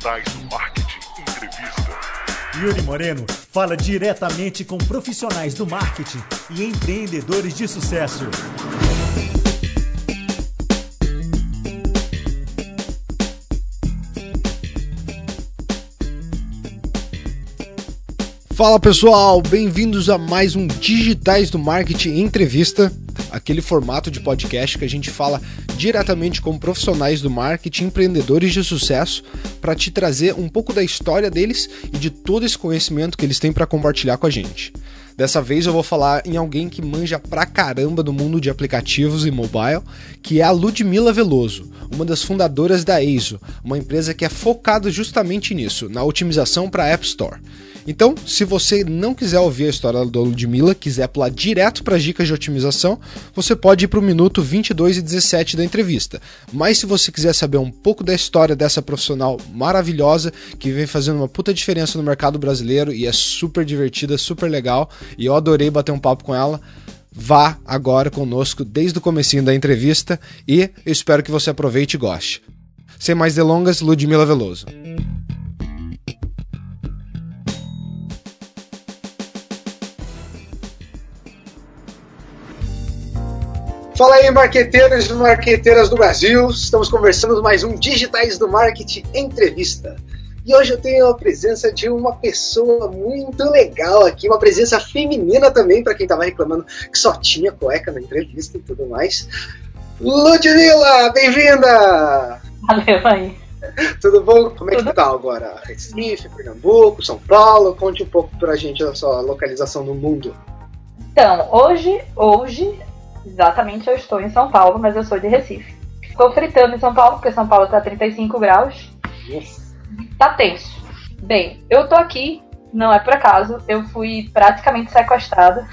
Digitais do Marketing Entrevista. Yuri Moreno fala diretamente com profissionais do marketing e empreendedores de sucesso. Fala pessoal, bem-vindos a mais um Digitais do Marketing Entrevista, aquele formato de podcast que a gente fala diretamente com profissionais do marketing, empreendedores de sucesso, para te trazer um pouco da história deles e de todo esse conhecimento que eles têm para compartilhar com a gente. Dessa vez eu vou falar em alguém que manja pra caramba do mundo de aplicativos e mobile, que é a Ludmila Veloso, uma das fundadoras da EISO, uma empresa que é focada justamente nisso, na otimização para App Store. Então, se você não quiser ouvir a história da Ludmilla, quiser pular direto para as dicas de otimização, você pode ir para o minuto 22 e 17 da entrevista. Mas se você quiser saber um pouco da história dessa profissional maravilhosa que vem fazendo uma puta diferença no mercado brasileiro e é super divertida, super legal, e eu adorei bater um papo com ela, vá agora conosco desde o comecinho da entrevista e eu espero que você aproveite e goste. Sem mais delongas, Ludmilla Veloso. Fala aí, marqueteiros e marqueteiras do Brasil. Estamos conversando mais um Digitais do Marketing Entrevista. E hoje eu tenho a presença de uma pessoa muito legal aqui, uma presença feminina também, para quem estava reclamando que só tinha cueca na entrevista e tudo mais. Ludmilla, bem-vinda! Valeu aí. Tudo bom? Como é que tá agora? Recife, Pernambuco, São Paulo? Conte um pouco pra gente a sua localização no mundo. Então, hoje, hoje Exatamente, eu estou em São Paulo, mas eu sou de Recife. Estou fritando em São Paulo, porque São Paulo está 35 graus. Yes. Tá tenso. Bem, eu tô aqui, não é por acaso, eu fui praticamente sequestrada.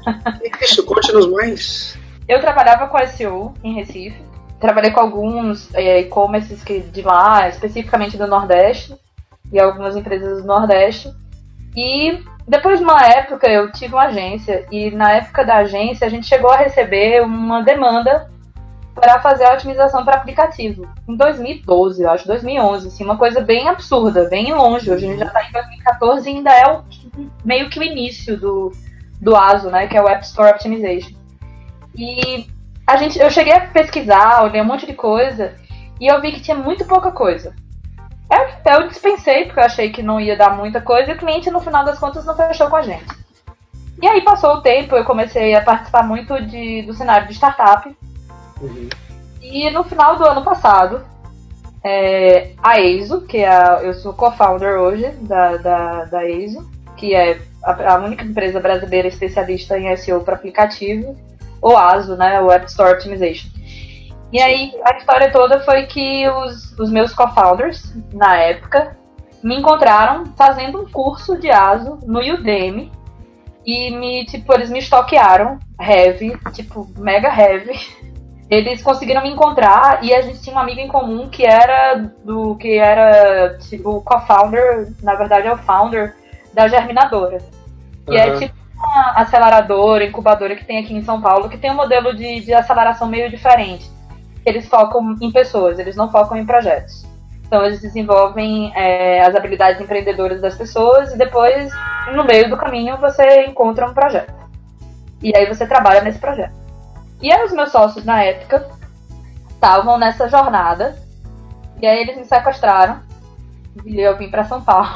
Isso, conte-nos mais. Eu trabalhava com SEO em Recife. Trabalhei com alguns é, e-commerces de lá, especificamente do Nordeste, e algumas empresas do Nordeste. E depois de uma época eu tive uma agência e na época da agência a gente chegou a receber uma demanda para fazer a otimização para aplicativo. Em 2012, eu acho, 2011, assim, uma coisa bem absurda, bem longe. Hoje a gente já está em 2014 e ainda é o, meio que o início do, do ASO, né, que é o App Store Optimization. E a gente, eu cheguei a pesquisar, olhei um monte de coisa e eu vi que tinha muito pouca coisa. É, eu dispensei, porque eu achei que não ia dar muita coisa, e o cliente, no final das contas, não fechou com a gente. E aí passou o tempo, eu comecei a participar muito de, do cenário de startup. Uhum. E no final do ano passado, é, a EISO, que é a, eu sou co-founder hoje da, da, da EISO, que é a, a, única empresa brasileira especialista em SEO para aplicativo, o ASO, né, o App Store Optimization. E aí a história toda foi que os, os meus co-founders, na época, me encontraram fazendo um curso de ASO no Udemy. E me, tipo, eles me estoquearam, heavy, tipo, mega heavy. Eles conseguiram me encontrar e a gente tinha um amigo em comum que era do que era tipo o co-founder, na verdade é o founder da Germinadora. Que é tipo uma aceleradora, incubadora que tem aqui em São Paulo, que tem um modelo de, de aceleração meio diferente eles focam em pessoas, eles não focam em projetos. Então eles desenvolvem é, as habilidades empreendedoras das pessoas e depois, no meio do caminho, você encontra um projeto. E aí você trabalha nesse projeto. E aí os meus sócios na época estavam nessa jornada e aí eles me sequestraram e eu vim para São Paulo.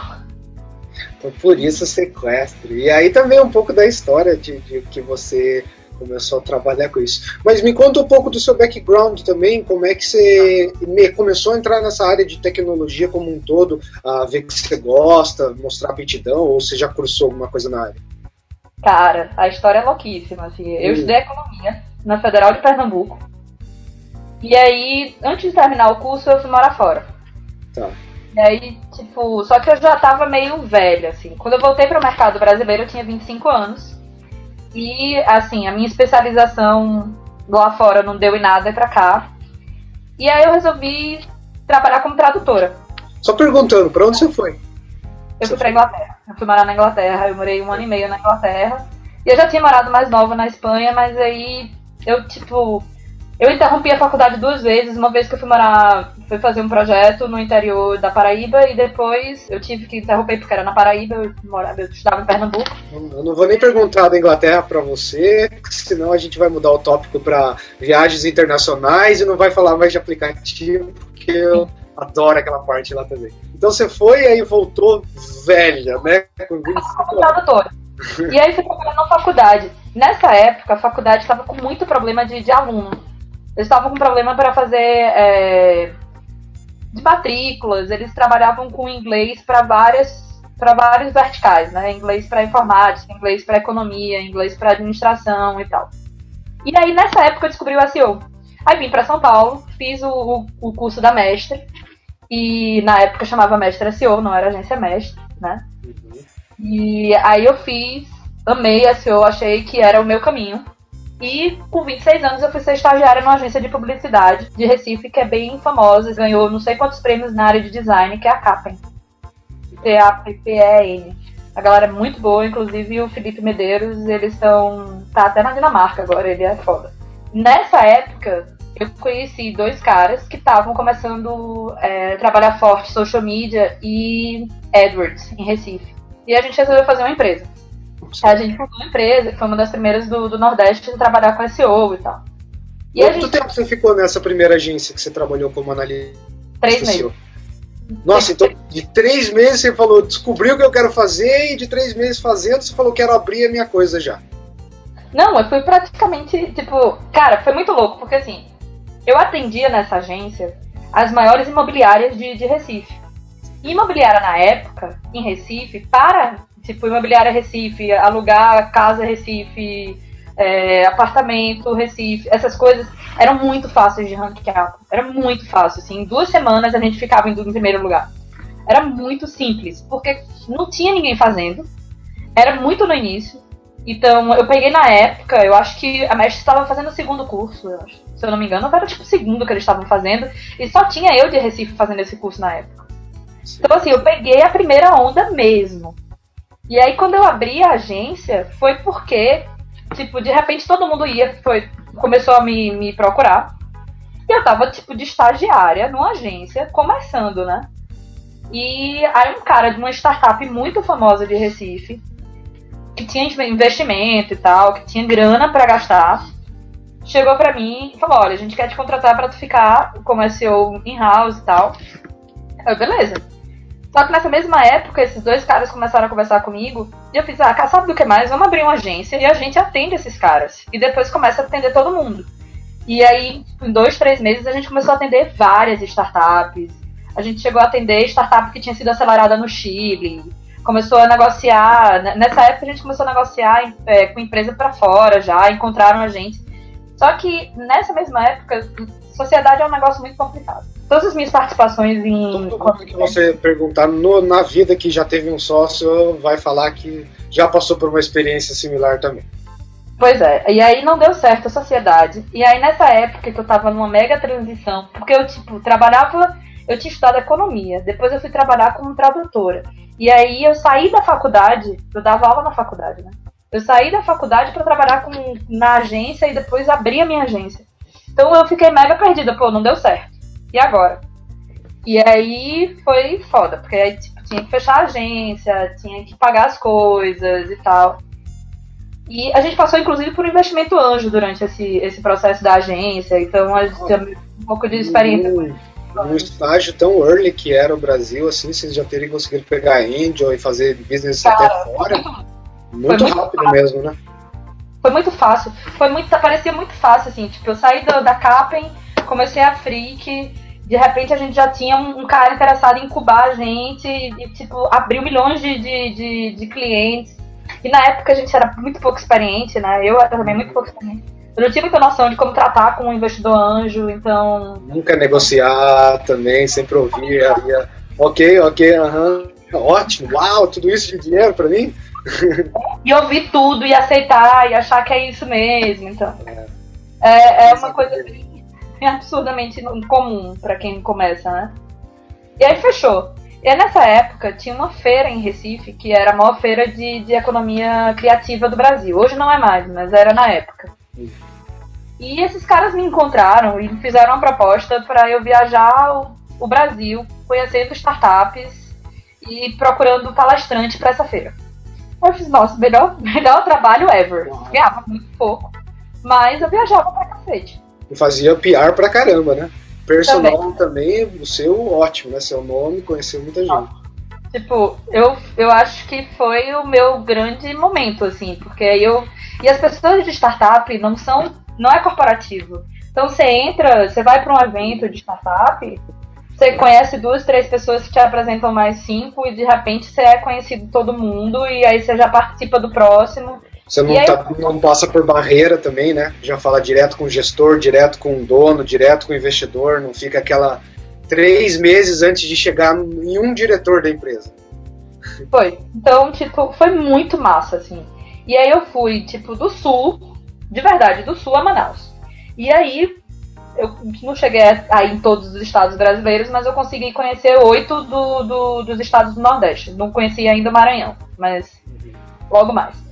Então por isso o sequestro. E aí também um pouco da história de, de que você começou a trabalhar com isso. Mas me conta um pouco do seu background também, como é que você começou a entrar nessa área de tecnologia como um todo, a ver que você gosta, mostrar aptidão, ou você já cursou alguma coisa na área? Cara, a história é louquíssima. Assim. Eu hum. estudei economia na Federal de Pernambuco. E aí, antes de terminar o curso, eu fui morar fora. Tá. E aí, tipo, só que eu já tava meio velha, assim. Quando eu voltei para o mercado brasileiro, eu tinha 25 anos. E, assim, a minha especialização lá fora não deu em nada, é pra cá. E aí eu resolvi trabalhar como tradutora. Só perguntando, pra onde você foi? Eu fui pra Inglaterra. Eu fui morar na Inglaterra, eu morei um ano e meio na Inglaterra. E eu já tinha morado mais nova na Espanha, mas aí eu, tipo, Eu interrompi a faculdade duas vezes, uma vez que eu fui morar, fui fazer um projeto no interior da Paraíba e depois eu tive que interromper porque era na Paraíba, eu, morava, eu estudava em Pernambuco. Eu não vou nem perguntar da Inglaterra para você, senão a gente vai mudar o tópico para viagens internacionais e não vai falar mais de aplicativo, porque eu adoro aquela parte lá também. Então você foi e aí voltou velha, né? Com 25 anos. E aí fui trabalhar na faculdade. Nessa época, a faculdade estava com muito problema de, de aluno. Eles estavam com problema para fazer é, de matrículas, eles trabalhavam com inglês para várias para vários verticais, né? Inglês para informática, inglês para economia, inglês para administração e tal. E aí nessa época eu descobri o SEO. Aí vim para São Paulo, fiz o, o, curso da mestre e na época chamava mestre SEO, não era agência mestre, né? Uhum. E aí eu fiz, amei SEO, achei que era o meu caminho. E com 26 anos eu fui ser estagiária numa agência de publicidade de Recife, que é bem famosa, ganhou não sei quantos prêmios na área de design, que é a Capen. C-A-P-P-E-N. A galera é muito boa, inclusive o Felipe Medeiros, eles estão. tá até na Dinamarca agora, ele é foda. Nessa época, eu conheci dois caras que estavam começando é, a trabalhar forte social media e AdWords em Recife. E a gente resolveu fazer uma empresa. A gente fundou uma empresa, que foi uma das primeiras do, do Nordeste a trabalhar com SEO e tal. E Quanto gente... tempo você ficou nessa primeira agência que você trabalhou como analista? Três meses. Nossa, então de três meses você falou, descobriu o que eu quero fazer, e de três meses fazendo, você falou, quero abrir a minha coisa já. Não, eu fui praticamente, tipo, cara, foi muito louco, porque assim, eu atendia nessa agência as maiores imobiliárias de, de Recife. E imobiliária na época, em Recife, para tipo imobiliária Recife, alugar casa Recife, é, apartamento Recife, essas coisas eram muito fáceis de ranquear. Era muito fácil, assim, em duas semanas a gente ficava em, em primeiro lugar. Era muito simples, porque não tinha ninguém fazendo, era muito no início. Então, eu peguei na época, eu acho que a mestre estava fazendo o segundo curso, eu acho, se eu não me engano, era tipo o segundo que eles estavam fazendo, e só tinha eu de Recife fazendo esse curso na época. Então, assim, eu peguei a primeira onda mesmo. E aí, quando eu abri a agência, foi porque, tipo, de repente todo mundo ia, foi, começou a me, me procurar. E eu tava, tipo, de estagiária numa agência, começando, né? E aí um cara de uma startup muito famosa de Recife, que tinha investimento e tal, que tinha grana para gastar, chegou para mim e falou: Olha, a gente quer te contratar para tu ficar como SEO in-house e tal. Eu, beleza. Só que nessa mesma época, esses dois caras começaram a conversar comigo e eu fiz, ah, sabe do que mais? Vamos abrir uma agência e a gente atende esses caras. E depois começa a atender todo mundo. E aí, em dois, três meses, a gente começou a atender várias startups. A gente chegou a atender startup que tinha sido acelerada no Chile. Começou a negociar. Nessa época, a gente começou a negociar é, com empresa para fora já, encontraram a gente. Só que nessa mesma época, sociedade é um negócio muito complicado todas as minhas participações em. Todo mundo que você perguntar no, na vida que já teve um sócio vai falar que já passou por uma experiência similar também. Pois é, e aí não deu certo a sociedade. E aí nessa época que eu tava numa mega transição, porque eu, tipo, trabalhava, eu tinha estudado economia, depois eu fui trabalhar como tradutora. E aí eu saí da faculdade, eu dava aula na faculdade, né? Eu saí da faculdade para trabalhar com, na agência e depois abri a minha agência. Então eu fiquei mega perdida, pô, não deu certo e agora? E aí foi foda, porque aí tipo, tinha que fechar a agência, tinha que pagar as coisas e tal. E a gente passou, inclusive, por um investimento anjo durante esse, esse processo da agência, então a gente tem um pouco de experiência. Um estágio tão early que era o Brasil, assim, vocês já teriam conseguido pegar Angel e fazer business Cara, até fora. Muito, muito rápido fácil. mesmo, né? Foi muito fácil. Foi muito, parecia muito fácil, assim, tipo, eu saí da, da Capen, comecei a Freak, de repente a gente já tinha um, cara interessado em incubar a gente e, tipo, abriu milhões de, de, de, de, clientes. E na época a gente era muito pouco experiente, né? Eu também muito pouco experiente. Eu não tinha muita noção de como tratar com um investidor anjo, então. Nunca negociar também, sempre ouvir. Havia, ok, ok, aham. Ótimo, uau, tudo isso de dinheiro para mim? e ouvir tudo e aceitar e achar que é isso mesmo, então. É, é, é uma coisa é absurdamente comum para quem começa, né? E aí fechou. E nessa época tinha uma feira em Recife, que era a maior feira de, de economia criativa do Brasil. Hoje não é mais, mas era na época. E esses caras me encontraram e fizeram uma proposta para eu viajar o, o Brasil, conhecendo startups e procurando palestrante para essa feira. Eu fiz, nossa, melhor, melhor trabalho ever. Ganhava muito pouco, mas eu viajava pra cacete. E fazia PR pra caramba, né? Personal também, o seu ótimo, né? Seu nome, conheceu muita gente. Tipo, eu, eu acho que foi o meu grande momento, assim, porque aí eu. E as pessoas de startup não são. não é corporativo. Então você entra, você vai para um evento de startup, você conhece duas, três pessoas que te apresentam mais cinco, e de repente você é conhecido todo mundo, e aí você já participa do próximo. Você não, aí, tá, não passa por barreira também, né? Já fala direto com o gestor, direto com o dono, direto com o investidor, não fica aquela três meses antes de chegar em um diretor da empresa. Foi. Então, tipo, foi muito massa, assim. E aí eu fui, tipo, do sul, de verdade, do sul a Manaus. E aí, eu não cheguei aí em todos os estados brasileiros, mas eu consegui conhecer oito do, do, dos estados do Nordeste. Não conheci ainda o Maranhão, mas logo mais.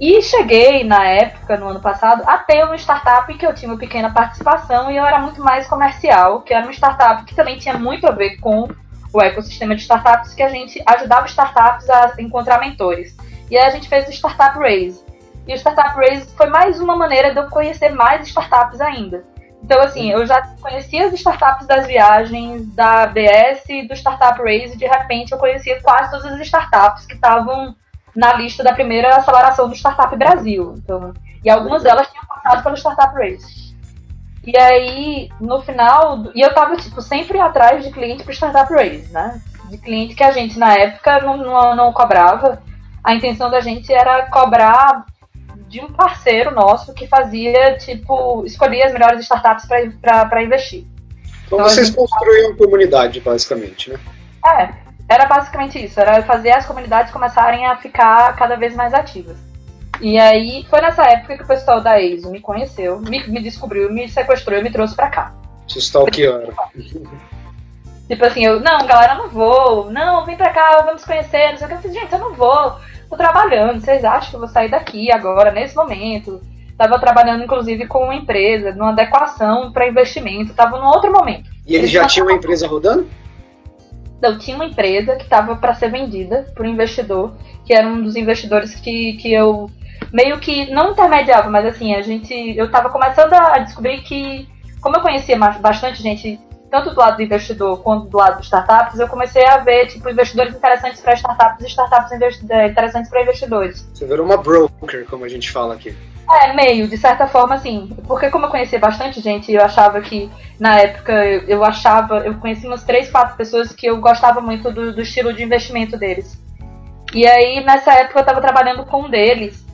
E cheguei, na época, no ano passado, a ter uma startup que eu tinha uma pequena participação e eu era muito mais comercial, que era uma startup que também tinha muito a ver com o ecossistema de startups, que a gente ajudava startups a encontrar mentores. E aí a gente fez o Startup Raise. E o Startup Raise foi mais uma maneira de eu conhecer mais startups ainda. Então, assim, eu já conhecia as startups das viagens, da ABS, do Startup Raise, e de repente eu conhecia quase todas as startups que estavam na lista da primeira aceleração do Startup Brasil. Então, e algumas delas tinham passado pelo Startup Race. E aí, no final, e eu tava, tipo, sempre atrás de cliente pro Startup Race, né? De cliente que a gente, na época, não, não, não cobrava. A intenção da gente era cobrar de um parceiro nosso que fazia, tipo, escolher as melhores startups para investir. Então, então vocês gente... construíam comunidade, basicamente, né? É, era basicamente isso, era fazer as comunidades começarem a ficar cada vez mais ativas. E aí foi nessa época que o pessoal da EISO me conheceu, me, me descobriu, me sequestrou e me trouxe pra cá. Te stalkearam. Tipo assim, eu, não, galera, não vou, não, vem pra cá, vamos conhecer, não sei o que. Eu falei, gente, eu não vou, tô trabalhando, vocês acham que eu vou sair daqui agora, nesse momento? Tava trabalhando, inclusive, com uma empresa, numa adequação para investimento, tava num outro momento. E eles já tinham uma empresa rodando? Eu tinha uma empresa que estava para ser vendida por um investidor, que era um dos investidores que, que eu meio que não intermediava, mas assim, a gente eu estava começando a descobrir que como eu conhecia bastante gente tanto do lado do investidor quanto do lado dos startups, eu comecei a ver tipo investidores interessantes para startups e startups é, interessantes para investidores. Você virou uma broker, como a gente fala aqui. É, meio, de certa forma, assim. Porque como eu conhecia bastante gente, eu achava que, na época, eu achava, eu conheci umas três, quatro pessoas que eu gostava muito do, do estilo de investimento deles. E aí, nessa época, eu estava trabalhando com um deles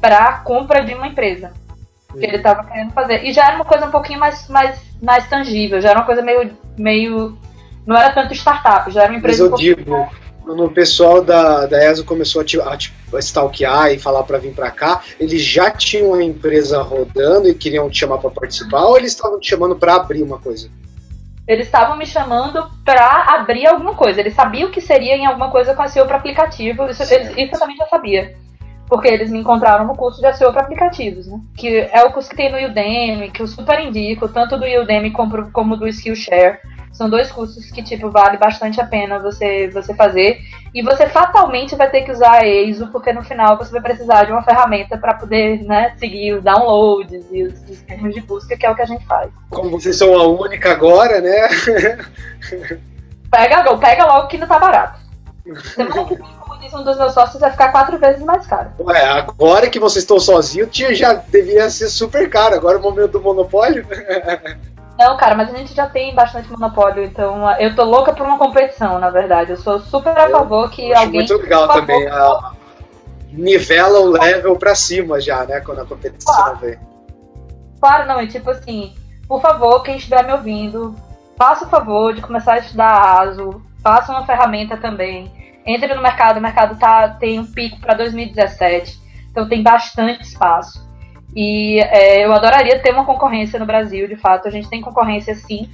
para compra de uma empresa. Que ele estava querendo fazer. E já era uma coisa um pouquinho mais, mais, mais tangível, já era uma coisa meio. meio não era tanto startup, já era uma empresa. Mas eu um digo, quando o pessoal da, da ESO começou a, te, a, a stalkear e falar para vir para cá, eles já tinham a empresa rodando e queriam te chamar para participar ou eles estavam te chamando para abrir uma coisa? Eles estavam me chamando para abrir alguma coisa. Eles sabiam que seria em alguma coisa com SEO para aplicativo. Isso, eles, isso eu também já sabia. Porque eles me encontraram no curso de SEO para aplicativos, né? Que é o curso que tem no Udemy, que eu super indico, tanto do Udemy como, como do Skillshare. São dois cursos que, tipo, vale bastante a pena você, você fazer. E você fatalmente vai ter que usar a EISO, porque no final você vai precisar de uma ferramenta para poder, né, seguir os downloads e os, os termos de busca, que é o que a gente faz. Como vocês são a única agora, né? pega, pega logo que não tá barato. Semana que vem, como disse um dos meus sócios, vai ficar quatro vezes mais caro. Ué, agora que vocês estão sozinhos, já devia ser super caro. Agora é o momento do monopólio. Não, cara, mas a gente já tem bastante monopólio, então eu tô louca por uma competição, na verdade. Eu sou super a favor que eu alguém. Muito legal também. A... Nivela o level pra cima já, né? Quando a competição claro. vem. Claro, não, e tipo assim, por favor, quem estiver me ouvindo, faça o favor de começar a estudar ASO, faça uma ferramenta também. Entre no mercado, o mercado tá, tem um pico para 2017, então tem bastante espaço. E é, eu adoraria ter uma concorrência no Brasil, de fato. A gente tem concorrência sim,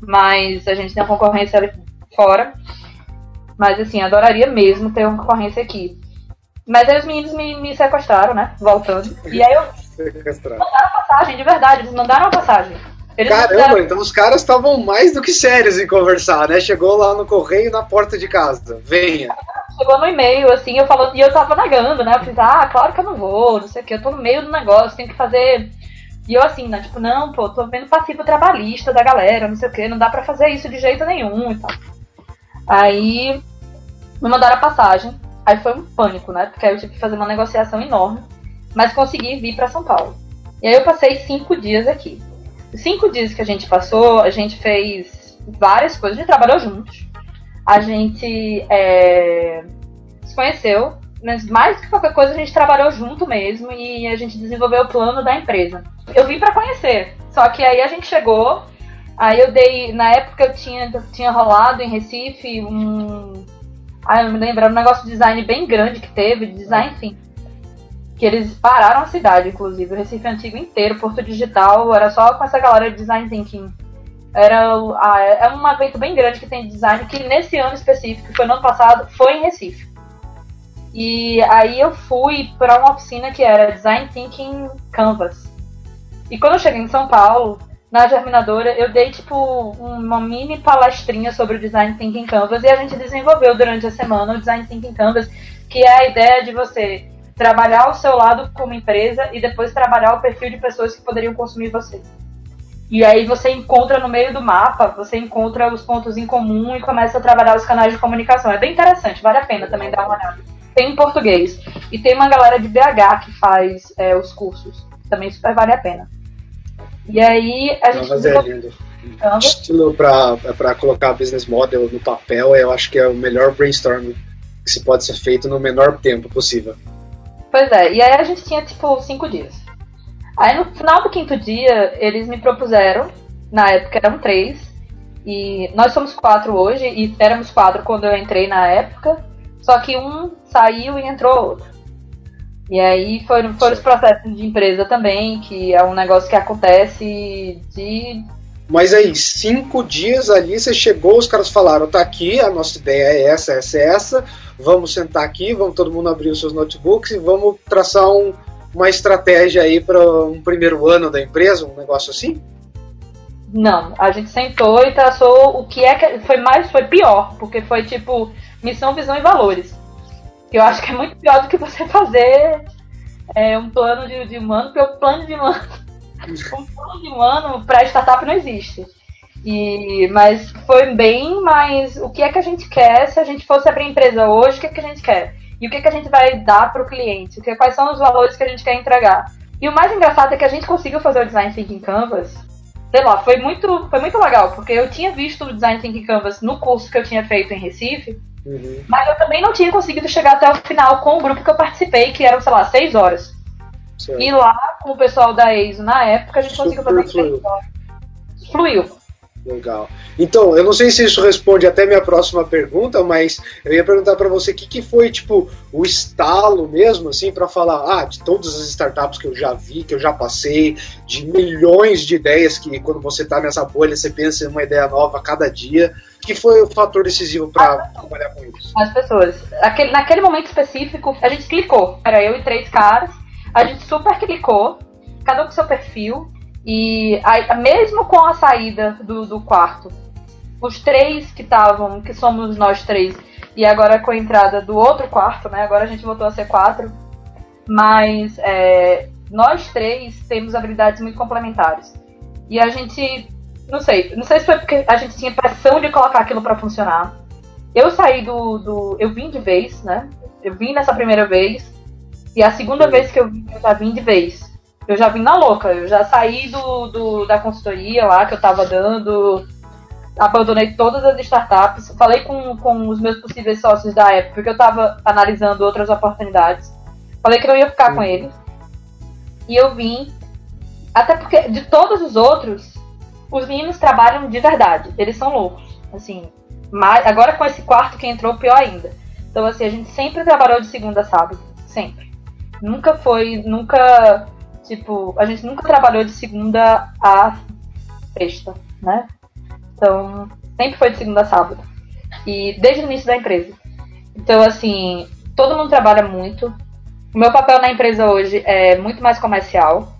mas a gente tem uma concorrência ali fora. Mas assim, adoraria mesmo ter uma concorrência aqui. Mas aí os meninos me, me sequestraram, né? Voltando. E aí eu Sequestrado. mandaram passagem, de verdade, eles mandaram a passagem. Eles Caramba, mandaram- então os caras estavam mais do que sérios em conversar, né? Chegou lá no correio na porta de casa. Venha. Chegou no e-mail, assim, eu falando, e eu tava negando, né? Eu fiz, ah, claro que eu não vou, não sei o que, eu tô no meio do negócio, tenho que fazer. E eu assim, né? Tipo, não, pô, tô vendo passivo trabalhista da galera, não sei o que, não dá pra fazer isso de jeito nenhum e tal. Aí me mandaram a passagem, aí foi um pânico, né? Porque aí eu tive que fazer uma negociação enorme, mas consegui vir pra São Paulo. E aí eu passei cinco dias aqui. Os cinco dias que a gente passou, a gente fez várias coisas, a gente trabalhou juntos. A gente é, se conheceu, mas mais do que qualquer coisa a gente trabalhou junto mesmo e a gente desenvolveu o plano da empresa. Eu vim pra conhecer, só que aí a gente chegou, aí eu dei, na época eu tinha, tinha rolado em Recife um, ah, eu me lembro, era um negócio de design bem grande que teve, de design enfim. Que eles pararam a cidade, inclusive, o Recife Antigo inteiro, Porto Digital, era só com essa galera de design thinking. Era é um evento bem grande que tem de design, que nesse ano específico, que foi no ano passado, foi em Recife. E aí eu fui para uma oficina que era Design Thinking Canvas. E quando eu cheguei em São Paulo, na Germinadora, eu dei tipo uma mini palestrinha sobre o Design Thinking Canvas e a gente desenvolveu durante a semana o Design Thinking Canvas, que é a ideia de você trabalhar o seu lado como empresa e depois trabalhar o perfil de pessoas que poderiam consumir você. E aí você encontra no meio do mapa, você encontra os pontos em comum e começa a trabalhar os canais de comunicação. É bem interessante, vale a pena também dar uma olhada. Tem em português. E tem uma galera de BH que faz é, os cursos. Também super vale a pena. E aí a gente Mas é desenvolveu lindo. Canvas. Estilo pra colocar business model no papel, eu acho que é o melhor brainstorming que se pode ser feito no menor tempo possível. Pois é, e aí a gente tinha tipo cinco dias. Aí no final do quinto dia, eles me propuseram, na época eram três, e nós somos quatro hoje, e éramos quatro quando eu entrei na época, só que um saiu e entrou outro. E aí foram, foram os processos de empresa também, que é um negócio que acontece de. Mas aí, cinco dias ali, você chegou, os caras falaram, tá aqui, a nossa ideia é essa, essa, essa, vamos sentar aqui, vamos todo mundo abrir os seus notebooks e vamos traçar um- uma estratégia aí para um primeiro ano da empresa, um negócio assim? Não, a gente sentou e traçou o que é que. Foi mais, foi pior, porque foi tipo missão, visão e valores. Que eu acho que é muito pior do que você fazer é, um plano de, de um ano, porque o plano de um ano. um plano de um ano para startup não existe. E, mas foi bem mais o que é que a gente quer se a gente fosse abrir empresa hoje, o que é que a gente quer? E o que que a gente vai dar para o cliente? Que, quais são os valores que a gente quer entregar? E o mais engraçado é que a gente conseguiu fazer o Design Thinking Canvas sei lá, foi muito, foi muito legal, porque eu tinha visto o Design Thinking Canvas no curso que eu tinha feito em Recife, Uhum. mas eu também não tinha conseguido chegar até o final com o grupo que eu participei, que eram, sei lá, seis horas. Certo. E lá, com o pessoal da EISO na época, a gente conseguiu Super fazer em fluiu. seis horas. Fluiu. Legal. Então, eu não sei se isso responde até minha próxima pergunta, mas eu ia perguntar para você o que, que foi, tipo, o estalo mesmo, assim, para falar, ah, de todas as startups que eu já vi, que eu já passei, de milhões de ideias que quando você tá nessa bolha, você pensa em uma ideia nova a cada dia. O que foi o fator decisivo para trabalhar com isso? As pessoas. Aquele, naquele momento específico, a gente clicou. Era eu e três caras. A gente super clicou, cada um com seu perfil. E aí, mesmo com a saída do, do quarto, os três que estavam, que somos nós três, e agora com a entrada do outro quarto, né? Agora a gente voltou a ser quatro. Mas é, nós três temos habilidades muito complementares. E a gente, não sei, não sei se foi porque a gente tinha pressão de colocar aquilo para funcionar. Eu saí do, do. Eu vim de vez, né? Eu vim nessa primeira vez. E a segunda vez que eu vim, eu já vim de vez. Eu já vim na louca. Eu já saí do, do da consultoria lá que eu tava dando. Abandonei todas as startups. Falei com, com os meus possíveis sócios da época, porque eu tava analisando outras oportunidades. Falei que não ia ficar com eles. E eu vim. Até porque de todos os outros, os meninos trabalham de verdade. Eles são loucos. Assim, mas agora com esse quarto que entrou, pior ainda. Então, assim, a gente sempre trabalhou de segunda a sábado. Sempre. Nunca foi, nunca, tipo, a gente nunca trabalhou de segunda a sexta, né? Então, sempre foi de segunda a sábado. E desde o início da empresa. Então, assim, todo mundo trabalha muito. O meu papel na empresa hoje é muito mais comercial.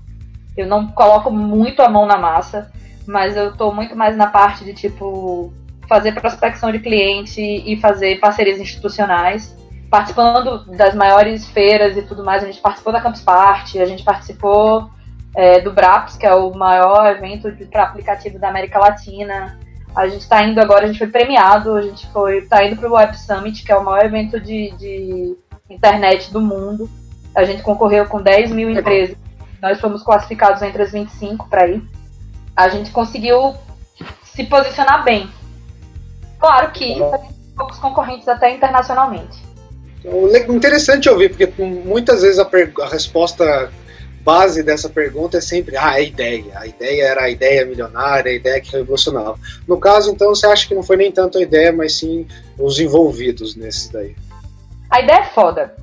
Eu não coloco muito a mão na massa, mas eu estou muito mais na parte de tipo fazer prospecção de cliente e fazer parcerias institucionais, participando das maiores feiras e tudo mais. A gente participou da Campus Party, a gente participou é, do BRAPS, que é o maior evento para aplicativo da América Latina. A gente está indo agora, a gente foi premiado, a gente foi está indo para o Web Summit, que é o maior evento de, de internet do mundo. A gente concorreu com 10 mil empresas. Nós fomos classificados entre as 25 para ir. A gente conseguiu se posicionar bem. Claro que poucos concorrentes até internacionalmente. Então, interessante ouvir, porque muitas vezes a, a, resposta base dessa pergunta é sempre ah, a ideia. A ideia era a ideia milionária, a ideia que revolucionava. No caso, então, você acha que não foi nem tanto a ideia, mas sim os envolvidos nesse daí? A ideia é foda.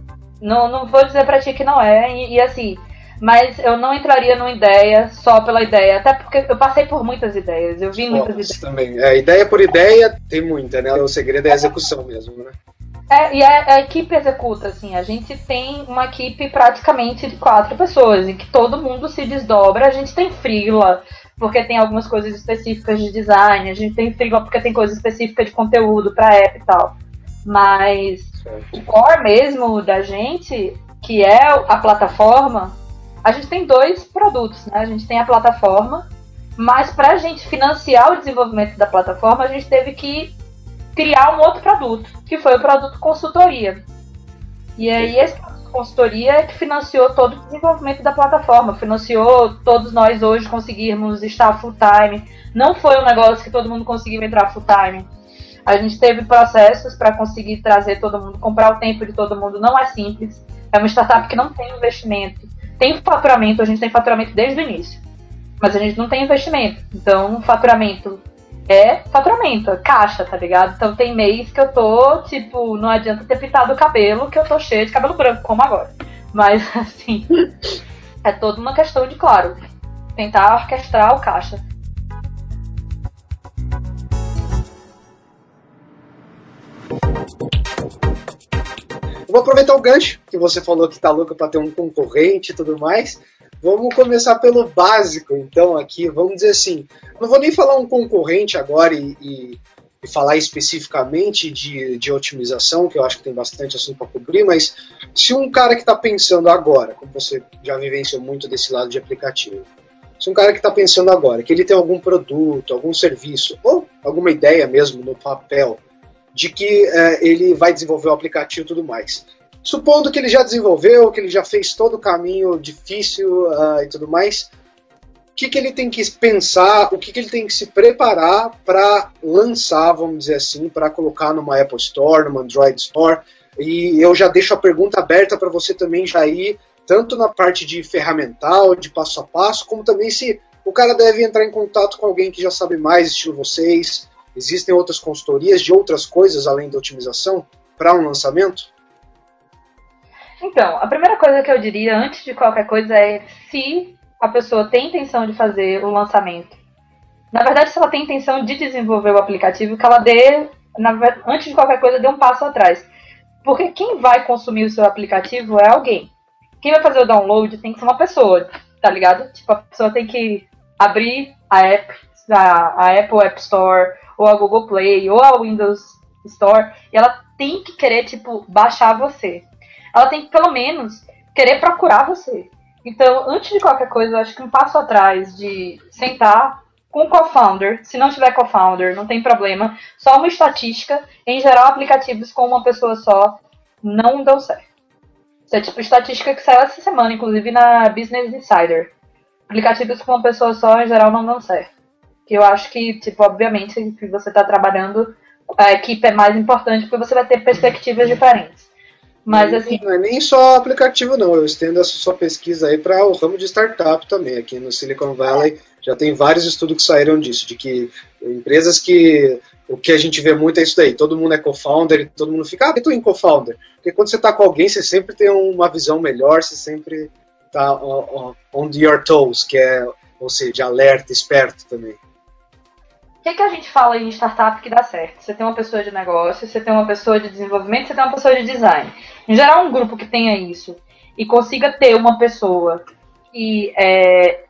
Não, não vou dizer pra ti que não é. E, e, assim, mas eu não entraria numa ideia só pela ideia. Até porque eu passei por muitas ideias. Eu vi muitas ideias. também. É, ideia por ideia tem muita, né? O segredo é a execução mesmo, né? É, e a, a, equipe executa, assim, a gente tem uma equipe praticamente de quatro pessoas, em que todo mundo se desdobra, a gente tem freela, porque tem algumas coisas específicas de design, a gente tem freela porque tem coisa específica de conteúdo para app e tal. Mas o core mesmo da gente, que é a plataforma, a gente tem dois produtos, né? A gente tem a plataforma, mas para a gente financiar o desenvolvimento da plataforma, a gente teve que criar um outro produto, que foi o produto consultoria. E aí esse produto consultoria é que financiou todo o desenvolvimento da plataforma, financiou todos nós hoje conseguirmos estar full time. Não foi um negócio que todo mundo conseguiu entrar full time. A gente teve processos para conseguir trazer todo mundo, comprar o tempo de todo mundo, não é simples. É uma startup que não tem investimento. Tem faturamento, a gente tem faturamento desde o início. Mas a gente não tem investimento. Então, faturamento é faturamento, é caixa, tá ligado? Então tem mês que eu tô, tipo, não adianta ter pintado o cabelo, que eu tô cheia de cabelo branco, como agora. Mas, assim, é toda uma questão de, claro, tentar orquestrar o caixa. Vou aproveitar o gancho que você falou que tá louco para ter um concorrente e tudo mais. Vamos começar pelo básico, então, aqui. Vamos dizer assim, não vou nem falar um concorrente agora e, e, e falar especificamente de, de otimização, que eu acho que tem bastante assunto para cobrir, mas se um cara que está pensando agora, como você já vivenciou muito desse lado de aplicativo, se um cara que está pensando agora que ele tem algum produto, algum serviço, ou alguma ideia mesmo no papel, de que é, ele vai desenvolver o aplicativo e tudo mais. Supondo que ele já desenvolveu, que ele já fez todo o caminho difícil uh, e tudo mais, o que, que ele tem que pensar, o que, que ele tem que se preparar para lançar, vamos dizer assim, para colocar numa Apple Store, numa Android Store. E eu já deixo a pergunta aberta para você também já ir, tanto na parte de ferramental, de passo a passo, como também se o cara deve entrar em contato com alguém que já sabe mais, estilo vocês, Existem outras consultorias de outras coisas além da otimização para um lançamento? Então, a primeira coisa que eu diria antes de qualquer coisa é se a pessoa tem intenção de fazer o lançamento. Na verdade, se ela tem intenção de desenvolver o aplicativo, que ela dê, na, antes de qualquer coisa, dê um passo atrás. Porque quem vai consumir o seu aplicativo é alguém. Quem vai fazer o download tem que ser uma pessoa, tá ligado? Tipo, a pessoa tem que abrir a app, a, a Apple App Store, ou a Google Play, ou a Windows Store, e ela tem que querer, tipo, baixar você. Ela tem que, pelo menos, querer procurar você. Então, antes de qualquer coisa, eu acho que um passo atrás de sentar com o co-founder, se não tiver co-founder, não tem problema, só uma estatística, em geral, aplicativos com uma pessoa só não dão certo. Isso é tipo estatística que saiu essa semana, inclusive na Business Insider. Aplicativos com uma pessoa só, em geral, não dão certo eu acho que, tipo, obviamente, que você está trabalhando, a equipe é mais importante porque você vai ter perspectivas diferentes. Mas assim. Não é nem só aplicativo, não. Eu estendo essa sua pesquisa aí para o ramo de startup também. Aqui no Silicon Valley já tem vários estudos que saíram disso, de que empresas que. O que a gente vê muito é isso daí. Todo mundo é co-founder todo mundo fica, ah, eu tô em co-founder. Porque quando você está com alguém, você sempre tem uma visão melhor, você sempre está on your toes, que é, ou seja, alerta, esperto também. que, que a gente fala em startup que dá certo? Você tem uma pessoa de negócio, você tem uma pessoa de desenvolvimento, você tem uma pessoa de design. Em geral, um grupo que tenha isso e consiga ter uma pessoa que é,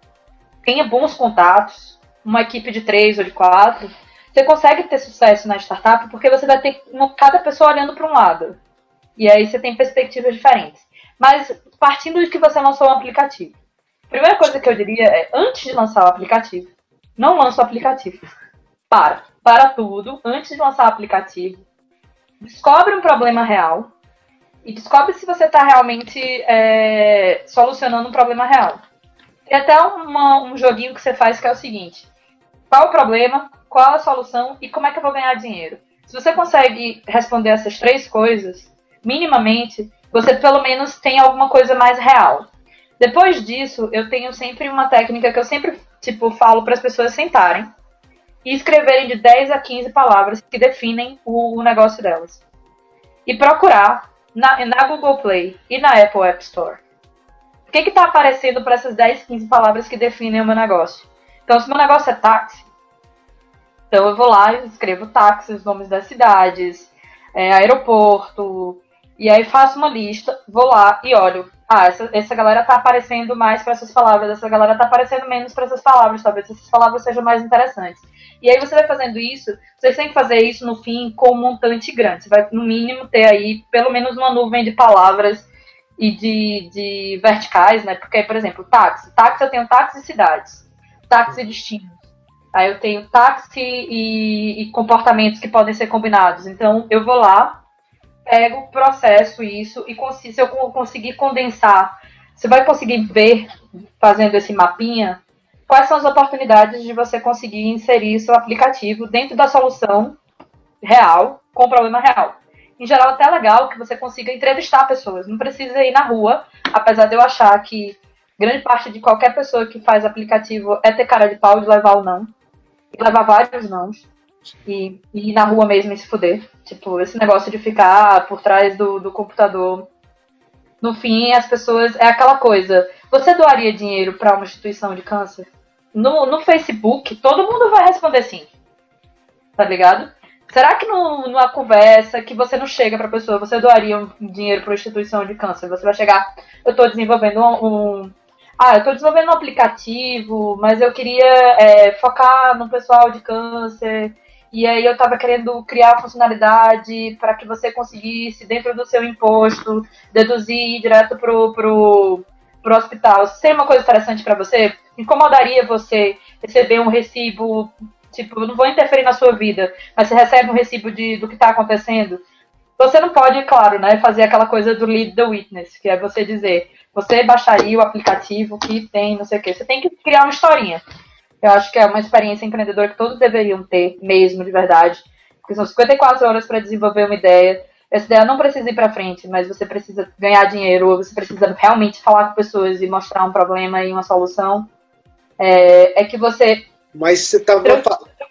tenha bons contatos, uma equipe de três ou de quatro, você consegue ter sucesso na startup porque você vai ter uma, cada pessoa olhando para um lado. E aí você tem perspectivas diferentes. Mas partindo de que você lançou um aplicativo. Primeira coisa que eu diria é, antes de lançar o aplicativo, não lança o aplicativo. Para. Para tudo, antes de lançar o aplicativo. Descobre um problema real. E descobre se você está realmente é, solucionando um problema real. Tem até uma, um joguinho que você faz que é o seguinte: qual o problema, qual a solução e como é que eu vou ganhar dinheiro? Se você consegue responder essas três coisas, minimamente, você pelo menos tem alguma coisa mais real. Depois disso, eu tenho sempre uma técnica que eu sempre tipo falo para as pessoas sentarem e escreverem de 10 a 15 palavras que definem o, o negócio delas. E procurar na, na, Google Play e na Apple App Store. O que está aparecendo para essas 10, 15 palavras que definem o meu negócio? Então, se meu negócio é táxi, então eu vou lá e escrevo táxi, os nomes das cidades, é, aeroporto, e aí faço uma lista, vou lá e olho. Ah, essa, essa galera tá aparecendo mais para essas palavras, essa galera tá aparecendo menos para essas palavras, talvez essas palavras sejam mais interessantes. E aí você vai fazendo isso, você tem que fazer isso no fim com um montante grande. Você vai, no mínimo, ter aí pelo menos uma nuvem de palavras e de, de verticais, né? Porque, por exemplo, táxi. Táxi eu tenho táxi e cidades, táxi e destinos. Aí eu tenho táxi e, e comportamentos que podem ser combinados. Então eu vou lá, pego, processo isso e se eu conseguir condensar, você vai conseguir ver, fazendo esse mapinha, quais são as oportunidades de você conseguir inserir seu aplicativo dentro da solução real, com o problema real. Em geral, até é legal que você consiga entrevistar pessoas, não precisa ir na rua, apesar de eu achar que grande parte de qualquer pessoa que faz aplicativo é ter cara de pau de levar ou não, e levar vários não e, e ir na rua mesmo e se fuder. Tipo, esse negócio de ficar por trás do, do computador. No fim, as pessoas. É aquela coisa. Você doaria dinheiro para uma instituição de câncer? No, no Facebook, todo mundo vai responder sim. Tá ligado? Será que no, numa conversa que você não chega pra pessoa, você doaria um dinheiro uma instituição de câncer? Você vai chegar, eu estou desenvolvendo um, um, Ah, eu estou desenvolvendo um aplicativo, mas eu queria é, focar no pessoal de câncer e aí eu estava querendo criar funcionalidade para que você conseguisse, dentro do seu imposto, deduzir direto pro, pro, pro hospital. Seria uma coisa interessante para você? Incomodaria você receber um recibo, tipo, não vou interferir na sua vida, mas você recebe um recibo de, do que está acontecendo? Você não pode, claro, né, fazer aquela coisa do lead the witness, que é você dizer, você baixaria o aplicativo que tem não sei o quê. Você tem que criar uma historinha. Eu acho que é uma experiência empreendedora que todos deveriam ter, mesmo, de verdade. Porque são 54 horas para desenvolver uma ideia. Essa ideia não precisa ir para frente, mas você precisa ganhar dinheiro, ou você precisa realmente falar com pessoas e mostrar um problema e uma solução. É, é que você. Mas você estava.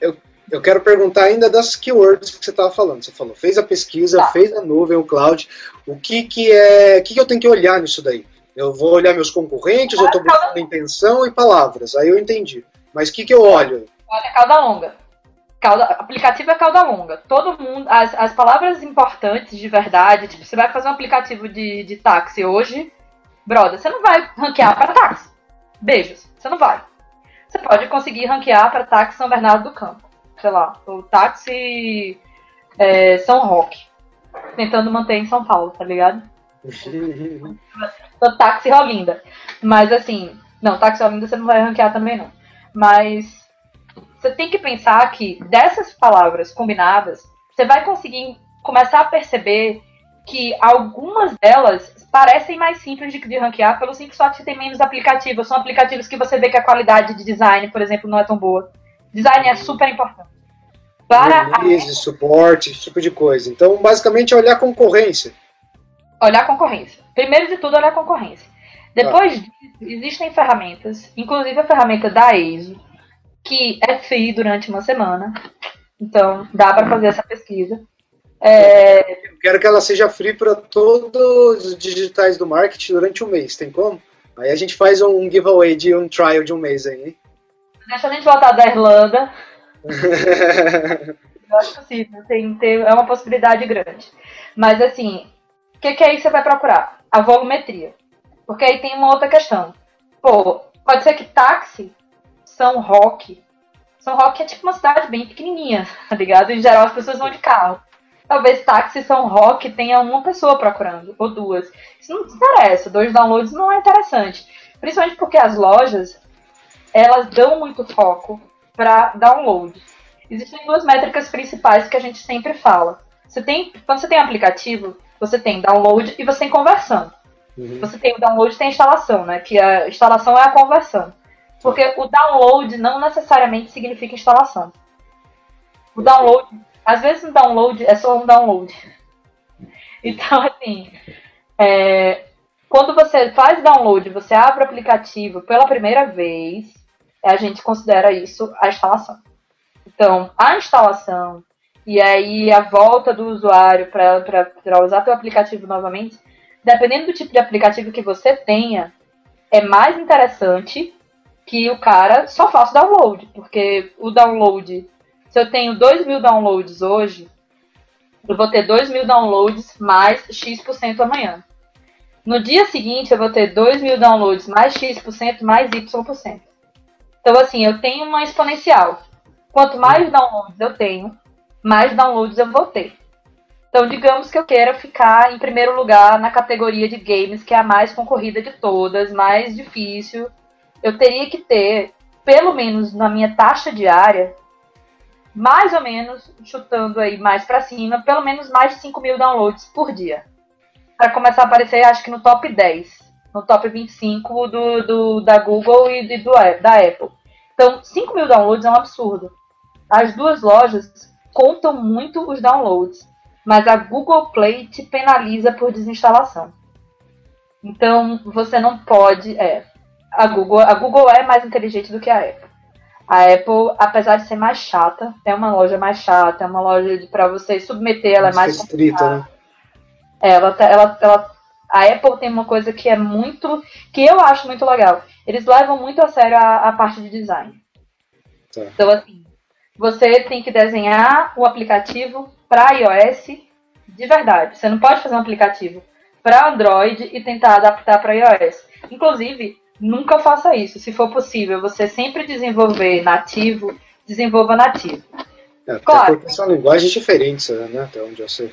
Eu, eu quero perguntar ainda das keywords que você estava falando. Você falou, fez a pesquisa, tá. fez a nuvem, o cloud. O que, que é. O que, que eu tenho que olhar nisso daí? Eu vou olhar meus concorrentes, eu estou buscando intenção e palavras. Aí eu entendi. Mas o que, que eu olho? Olha, cauda longa. Cauda, aplicativo é cauda longa. Todo mundo. As, as palavras importantes de verdade, tipo, você vai fazer um aplicativo de, de táxi hoje, brother, você não vai ranquear para táxi. Beijos. Você não vai. Você pode conseguir ranquear para táxi São Bernardo do Campo. Sei lá, o táxi é, São Roque. Tentando manter em São Paulo, tá ligado? o táxi Rolinda. Mas assim, não, táxi Rolinda você não vai ranquear também não. Mas você tem que pensar que dessas palavras combinadas, você vai conseguir começar a perceber que algumas delas parecem mais simples de, de ranquear pelo simples fato de ter menos aplicativos. São aplicativos que você vê que a qualidade de design, por exemplo, não é tão boa. Design é super importante. Para Release, a... suporte, esse tipo de coisa. Então, basicamente, é olhar a concorrência. Olhar a concorrência. Primeiro de tudo, olhar a concorrência. Depois disso, existem ferramentas, inclusive a ferramenta da EISO, que é free durante uma semana. Então, dá para fazer essa pesquisa. É... Eu quero que ela seja free para todos os digitais do marketing durante um mês, tem como? Aí a gente faz um giveaway de um trial de um mês aí. Deixa a gente voltar da Irlanda. Eu acho possível, tem, tem, é uma possibilidade grande. Mas assim, o que, que aí você vai procurar? A volumetria. Porque aí tem uma outra questão. Pô, pode ser que táxi, São Roque. São Roque é tipo uma cidade bem pequenininha, tá ligado? Em geral as pessoas vão de carro. Talvez táxi São Roque tenha uma pessoa procurando, ou duas. Isso não interessa, dois downloads não é interessante. Principalmente porque as lojas, elas dão muito foco para download. Existem duas métricas principais que a gente sempre fala. Você tem, quando você tem aplicativo, você tem download e você tem conversão. Uhum. Você tem o download e tem a instalação, né? Que a instalação é a conversão. Porque o download não necessariamente significa instalação. O download, às vezes um download é só um download. Então, assim, é, quando você faz download, você abre o aplicativo pela primeira vez, a gente considera isso a instalação. Então, a instalação e aí a volta do usuário para usar teu aplicativo novamente, dependendo do tipo de aplicativo que você tenha, é mais interessante que o cara só faça download, porque o download, se eu tenho 2 mil downloads hoje, eu vou ter 2 mil downloads mais X% amanhã. No dia seguinte, eu vou ter 2 mil downloads mais X% mais Y%. Então, assim, eu tenho uma exponencial. Quanto mais downloads eu tenho, mais downloads eu vou ter. Então, digamos que eu queira ficar em primeiro lugar na categoria de games, que é a mais concorrida de todas, mais difícil. Eu teria que ter, pelo menos na minha taxa diária, mais ou menos, chutando aí mais para cima, pelo menos mais de 5 mil downloads por dia. Para começar a aparecer, acho que no top 10, no top 25 do, do da Google e do, da Apple. Então, 5 mil downloads é um absurdo. As duas lojas contam muito os downloads, mas a Google Play te penaliza por desinstalação. Então, você não pode. É, a Google, a Google é mais inteligente do que a Apple. A Apple, apesar de ser mais chata, é uma loja mais chata, é uma loja para você submeter, ela é mais restrita, né? É, ela, tá, ela, ela, a Apple tem uma coisa que é muito, que eu acho muito legal. Eles levam muito a sério a, a parte de design. Tá. Então, assim, você tem que desenhar o aplicativo para iOS de verdade. Você não pode fazer um aplicativo para Android e tentar adaptar para iOS. Inclusive, nunca faça isso. Se for possível, você sempre desenvolver nativo, desenvolva nativo. É, claro. porque são linguagens diferentes, né? Até onde eu sei.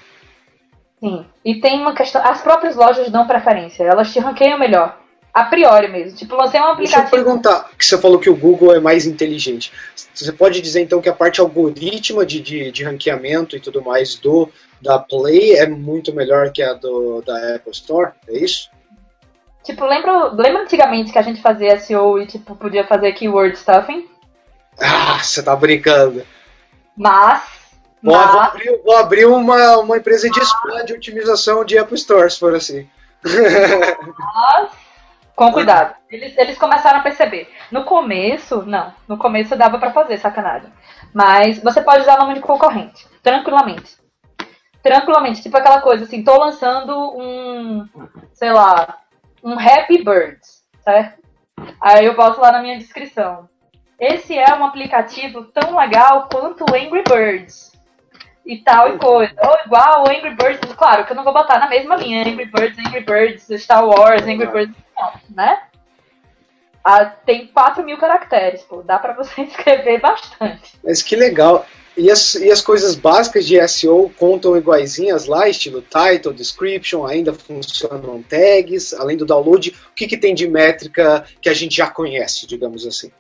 Sim. E tem uma questão. As próprias lojas dão preferência. Elas te ranqueiam melhor a priori mesmo. Tipo, lancei um aplicativo. Deixa eu perguntar, que você falou que o Google é mais inteligente. Você pode dizer então que a parte algorítmica de, de, de ranqueamento e tudo mais do da Play é muito melhor que a do, da Apple Store? É isso? Tipo, lembra, lembra antigamente que a gente fazia SEO e tipo, podia fazer keyword stuffing? Ah, você tá brincando. Mas. Bom, mas... Vou, abrir, vou abrir uma, uma empresa de spam de otimização de Apple Store, se for assim. Mas com cuidado. Eles, eles começaram a perceber. No começo, não. No começo dava para fazer sacanagem. Mas você pode usar nome de concorrente. Tranquilamente. Tranquilamente. Tipo aquela coisa assim, tô lançando um, sei lá, um Happy Birds, certo? Aí eu boto lá na minha descrição. Esse é um aplicativo tão legal quanto o Angry Birds e tal e coisa. Ou igual o Angry Birds, claro que eu não vou botar na mesma linha, Angry Birds, Angry Birds, Star Wars, Angry Birds, não, né? Ah, tem 4 mil caracteres, pô, dá pra você escrever bastante. Mas que legal. E as, e as coisas básicas de SEO contam iguaizinhas lá, estilo title, description, ainda funcionam tags, além do download. O que, que tem de métrica que a gente já conhece, digamos assim?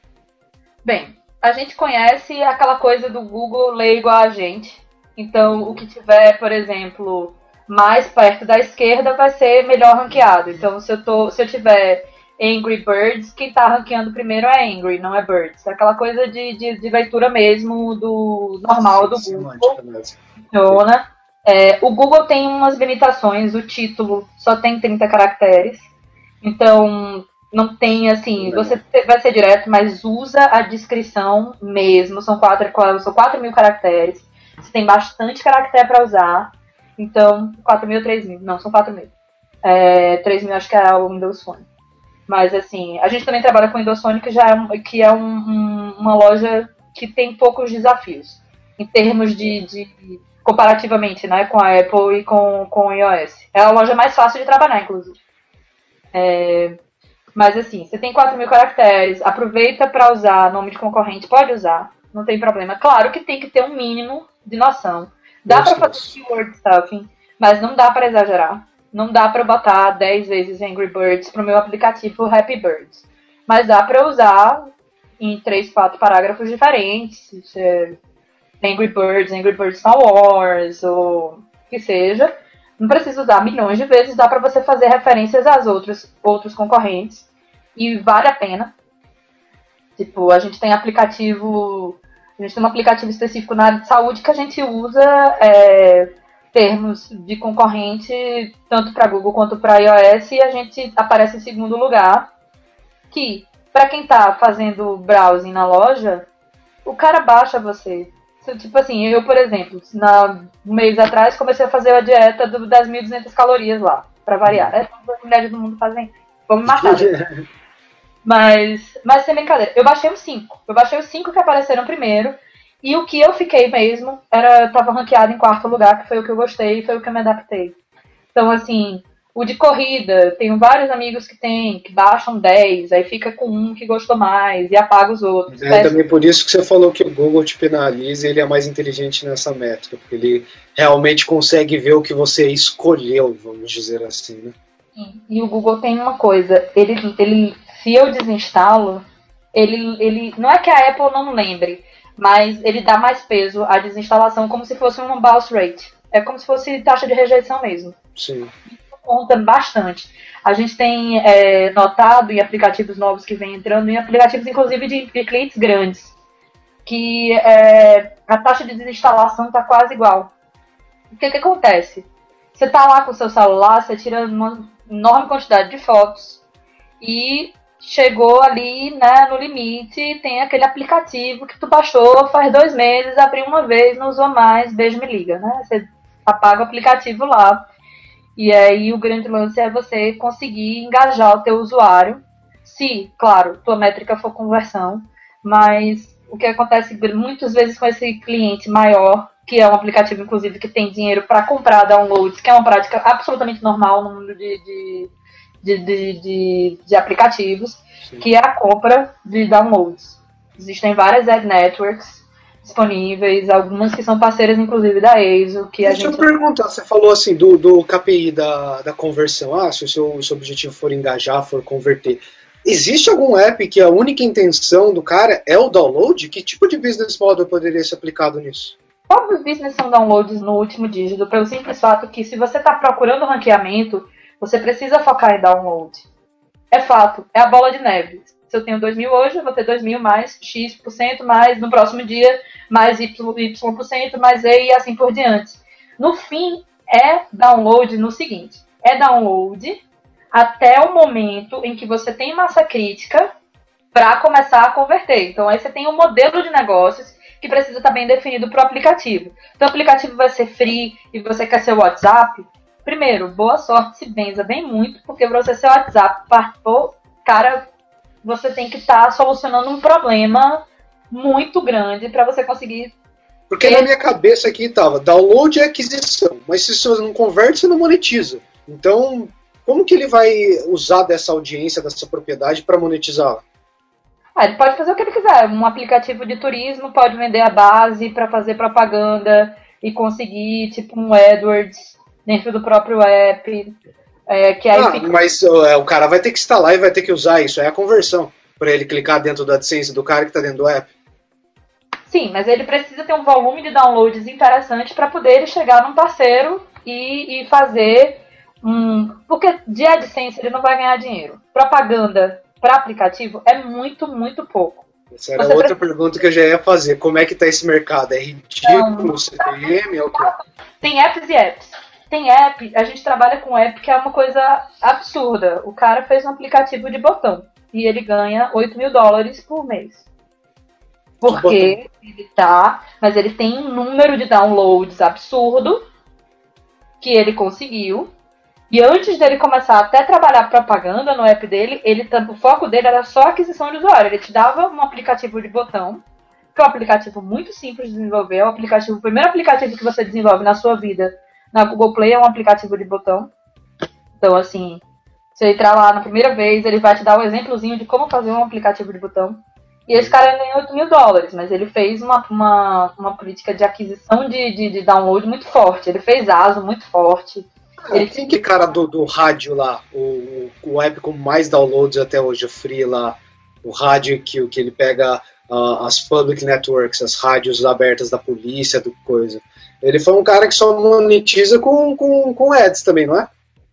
Bem, a gente conhece aquela coisa do Google ler igual a gente, então, o que tiver, por exemplo, mais perto da esquerda vai ser melhor ranqueado. Então, se eu, tô, se eu tiver Angry Birds, quem está ranqueando primeiro é Angry, não é Birds. É aquela coisa de, de, de leitura mesmo do normal do Google. Funciona. É, o Google tem umas limitações, o título só tem 30 caracteres. Então, não tem assim, você vai ser direto, mas usa a descrição mesmo. São 4, são 4 mil caracteres. Você tem bastante caractere para usar. Então, 4 mil, 3 mil. Não, são 4 mil. É, 3 mil acho que é o Windows Phone. Mas assim, a gente também trabalha com que já é, que é um, um, uma loja que tem poucos desafios em termos de, de comparativamente, né, com a Apple e com, com o iOS. É a loja mais fácil de trabalhar, inclusive. É, mas assim, você tem 4 mil caracteres, aproveita para usar nome de concorrente, pode usar, não tem problema. Claro que tem que ter um mínimo de noção. Dá para fazer keyword stuffing, mas não dá para exagerar. Não dá para botar 10 vezes Angry Birds pro meu aplicativo Happy Birds. Mas dá para usar em 3, 4 parágrafos diferentes. É Angry Birds, Angry Birds Star Wars, ou que seja. Não precisa usar milhões de vezes, dá para você fazer referências às outros, outros concorrentes. E vale a pena. Tipo, a gente tem aplicativo. A gente tem um aplicativo específico na área de saúde que a gente usa é, termos de concorrente tanto para Google quanto para iOS e a gente aparece em segundo lugar. Que, para quem está fazendo browsing na loja, o cara baixa você. Tipo assim, eu, por exemplo, na, um mês atrás comecei a fazer a dieta do, das 1.200 calorias lá, para variar. É todas as mulheres do mundo fazem. Vamos matar. mas, mas sem brincadeira, eu baixei os 5. Eu baixei os 5 que apareceram primeiro. E o que eu fiquei mesmo era tava ranqueado em quarto lugar, que foi o que eu gostei, foi o que eu me adaptei. Então, assim, o de corrida, tenho vários amigos que tem, que baixam 10, aí fica com um que gostou mais e apaga os outros. É também por isso que você falou que o Google te penaliza, ele é mais inteligente nessa métrica, porque ele realmente consegue ver o que você escolheu, vamos dizer assim, né? E o Google tem uma coisa, ele, ele se eu desinstalo, ele, ele não é que a Apple não lembre, mas ele dá mais peso à desinstalação como se fosse um bounce rate. É como se fosse taxa de rejeição mesmo. Sim. Isso conta bastante. A gente tem é, notado em aplicativos novos que vem entrando, em aplicativos inclusive de, de clientes grandes, que é, a taxa de desinstalação está quase igual. O que, que acontece? Você está lá com o seu celular, você tira uma enorme quantidade de fotos e chegou ali né, no limite, tem aquele aplicativo que tu baixou faz dois meses, abriu uma vez, não usou mais, beijo me liga, né? Você apaga o aplicativo lá. E aí o grande lance é você conseguir engajar o teu usuário, se, claro, tua métrica for conversão, mas o que acontece muitas vezes com esse cliente maior, que é um aplicativo, inclusive, que tem dinheiro para comprar downloads, que é uma prática absolutamente normal no mundo de, de de, de, de, de aplicativos, Sim. que é a compra de downloads. Existem várias ad networks disponíveis, algumas que são parceiras, inclusive, da EISO. Que Deixa a gente... eu perguntar, você falou assim do, do KPI da, da conversão, ah, se o seu, seu objetivo for engajar, for converter. Existe algum app que a única intenção do cara é o download? Que tipo de business model poderia ser aplicado nisso? Todos os business são downloads no último dígito, pelo simples fato que se você está procurando ranqueamento, você precisa focar em download. É fato, é a bola de neve. Se eu tenho 2 mil hoje, eu vou ter 2 mil mais X%, mais no próximo dia, mais Y%, mais E e assim por diante. No fim, é download no seguinte: é download até o momento em que você tem massa crítica para começar a converter. Então, aí você tem um modelo de negócios que precisa estar bem definido para o aplicativo. Então, o aplicativo vai ser free e você quer ser WhatsApp, Primeiro, boa sorte se benza bem muito, porque você ser WhatsApp participou, cara, você tem que estar tá solucionando um problema muito grande para você conseguir. Porque ter... na minha cabeça aqui tava download é aquisição, mas se você não converte, você não monetiza. Então, como que ele vai usar dessa audiência, dessa propriedade para monetizar? Ah, ele pode fazer o que ele quiser. Um aplicativo de turismo pode vender a base para fazer propaganda e conseguir, tipo, um AdWords dentro do próprio app. É, que aí ah, fica... mas é, o cara vai ter que instalar e vai ter que usar isso. É a conversão para ele clicar dentro da AdSense do cara que está dentro do app. Sim, mas ele precisa ter um volume de downloads interessante para poder ele chegar num parceiro e, e fazer um. Porque de AdSense ele não vai ganhar dinheiro. Propaganda para aplicativo é muito, muito pouco. Essa era Você outra precisa... pergunta que eu já ia fazer. Como é que tá esse mercado? É ridículo, CPM? É o quê? Tem apps e apps tem app, a gente trabalha com app que é uma coisa absurda. O cara fez um aplicativo de botão e ele ganha 8 mil dólares por mês. Porque ele tá, mas ele tem um número de downloads absurdo que ele conseguiu. E antes dele começar até trabalhar propaganda no app dele, ele o foco dele era só aquisição de usuário. Ele te dava um aplicativo de botão porque é um aplicativo muito simples de desenvolver, é um aplicativo, o primeiro aplicativo que você desenvolve na sua vida na Google Play é um aplicativo de botão. Então, assim, você entrar lá na primeira vez, ele vai te dar um exemplozinho de como fazer um aplicativo de botão. E esse cara ganhou 8 mil dólares, mas ele fez uma, uma, uma política de aquisição de, de, de download muito forte. Ele fez ASO muito forte. Ele... Quem que cara do, do rádio lá, o, o app com mais downloads até hoje, o Free lá, o rádio que, que ele pega uh, as public networks, as rádios abertas da polícia, do coisa. Ele foi um cara que só monetiza com, com, com ads também, não é?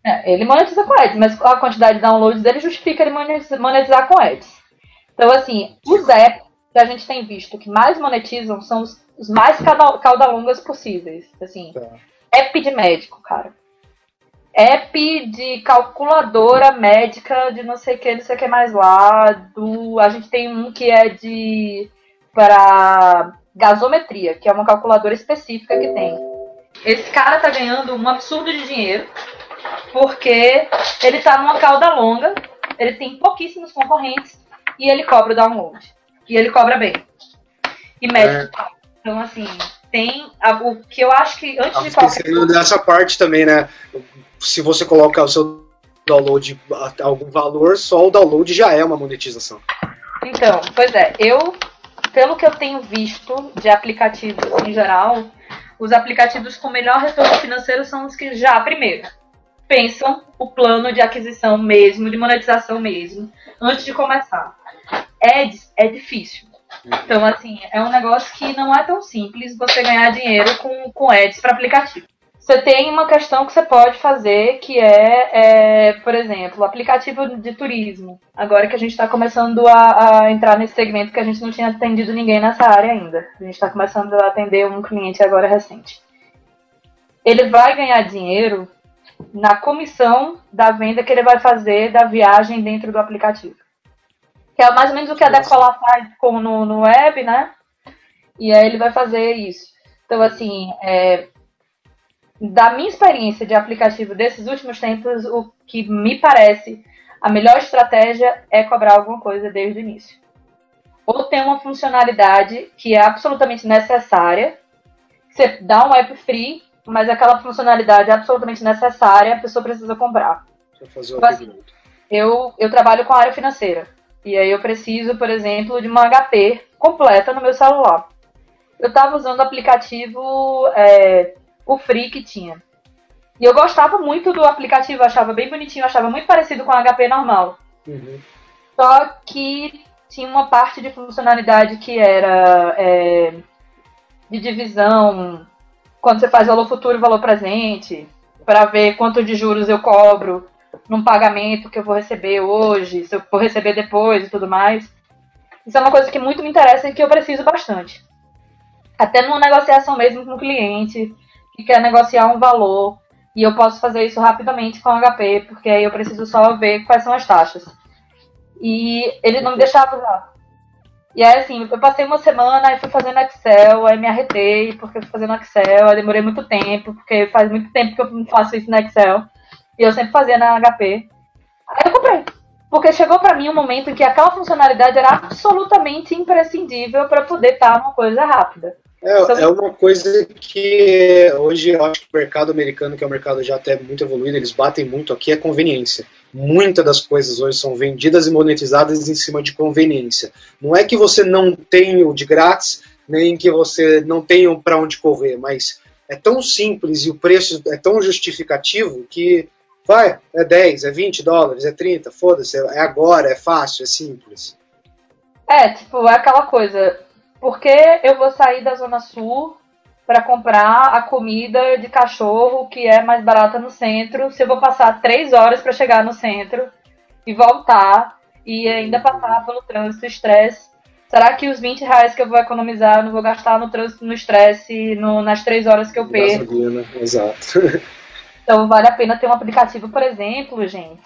É, ele monetiza com ads, mas a quantidade de downloads dele justifica ele monetizar com ads. Então, assim, os apps que a gente tem visto que mais monetizam são os, os mais caudalongas possíveis. Assim, tá. app de médico, cara. App de calculadora médica de não sei o que, não sei o que mais lá. Do, a gente tem um que é de para gasometria, que é uma calculadora específica que tem. Esse cara tá ganhando um absurdo de dinheiro porque ele tá numa cauda longa, ele tem pouquíssimos concorrentes e ele cobra o download. E ele cobra bem. E mede é. Então, assim, tem o que eu acho que antes de qualquer coisa... dessa parte também, né? Se você coloca o seu download a algum valor, só o download já é uma monetização. Então, pois é, eu, pelo que eu tenho visto de aplicativos em geral, os aplicativos com melhor retorno financeiro são os que já, primeiro, pensam o plano de aquisição mesmo, de monetização mesmo, antes de começar. Ads é difícil. Então, assim, é um negócio que não é tão simples você ganhar dinheiro com, com ads para aplicativo. Você tem uma questão que você pode fazer que é, é por exemplo, aplicativo de turismo. Agora que a gente está começando a, a, entrar nesse segmento que a gente não tinha atendido ninguém nessa área ainda. A gente está começando a atender um cliente agora recente. Ele vai ganhar dinheiro na comissão da venda que ele vai fazer da viagem dentro do aplicativo. Que é mais ou menos o que a Decola faz com, no, no web, né? E aí ele vai fazer isso. Então, assim, é, da minha experiência de aplicativo desses últimos tempos, o que me parece a melhor estratégia é cobrar alguma coisa desde o início. Ou ter uma funcionalidade que é absolutamente necessária. Você dá um app free mas aquela funcionalidade é absolutamente necessária, a pessoa precisa comprar. Fazer então, assim, eu, eu trabalho com a área financeira. E aí eu preciso, por exemplo, de uma HP completa no meu celular. Eu estava usando o aplicativo, é, o Free que tinha. E eu gostava muito do aplicativo, achava bem bonitinho, achava muito parecido com o HP normal. Uhum. Só que tinha uma parte de funcionalidade que era é, de divisão quando você faz valor futuro e valor presente, para ver quanto de juros eu cobro num pagamento que eu vou receber hoje, se eu vou receber depois e tudo mais. Isso é uma coisa que muito me interessa e que eu preciso bastante. Até numa negociação mesmo com o cliente, quer negociar um valor, e eu posso fazer isso rapidamente com HP, porque aí eu preciso só ver quais são as taxas. E ele não me deixava usar. E aí, assim, eu passei uma semana, aí fui fazendo Excel, aí me arretei, porque eu fui fazendo Excel, aí demorei muito tempo, porque faz muito tempo que eu não faço isso no Excel. E eu sempre fazia na HP. Aí eu comprei. Porque chegou para mim um momento em que aquela funcionalidade era absolutamente imprescindível para poder estar uma coisa rápida. É, é uma coisa que hoje eu acho que o mercado americano, que é um mercado já até muito evoluído, eles batem muito aqui, é conveniência. Muitas das coisas hoje são vendidas e monetizadas em cima de conveniência. Não é que você não tenha o de grátis, nem que você não tenha para onde correr, mas é tão simples e o preço é tão justificativo que vai, é 10, é 20 dólares, é 30, foda-se, é agora, é fácil, é simples. É, tipo, é aquela coisa, por que eu vou sair da Zona Sul para comprar a comida de cachorro que é mais barata no centro se eu vou passar três horas para chegar no centro e voltar e ainda passar pelo trânsito estresse? Será que os 20 reais que eu vou economizar eu não vou gastar no trânsito, no estresse, nas três horas que eu perco? Gasolina, exato. Então vale a pena ter um aplicativo, por exemplo, gente,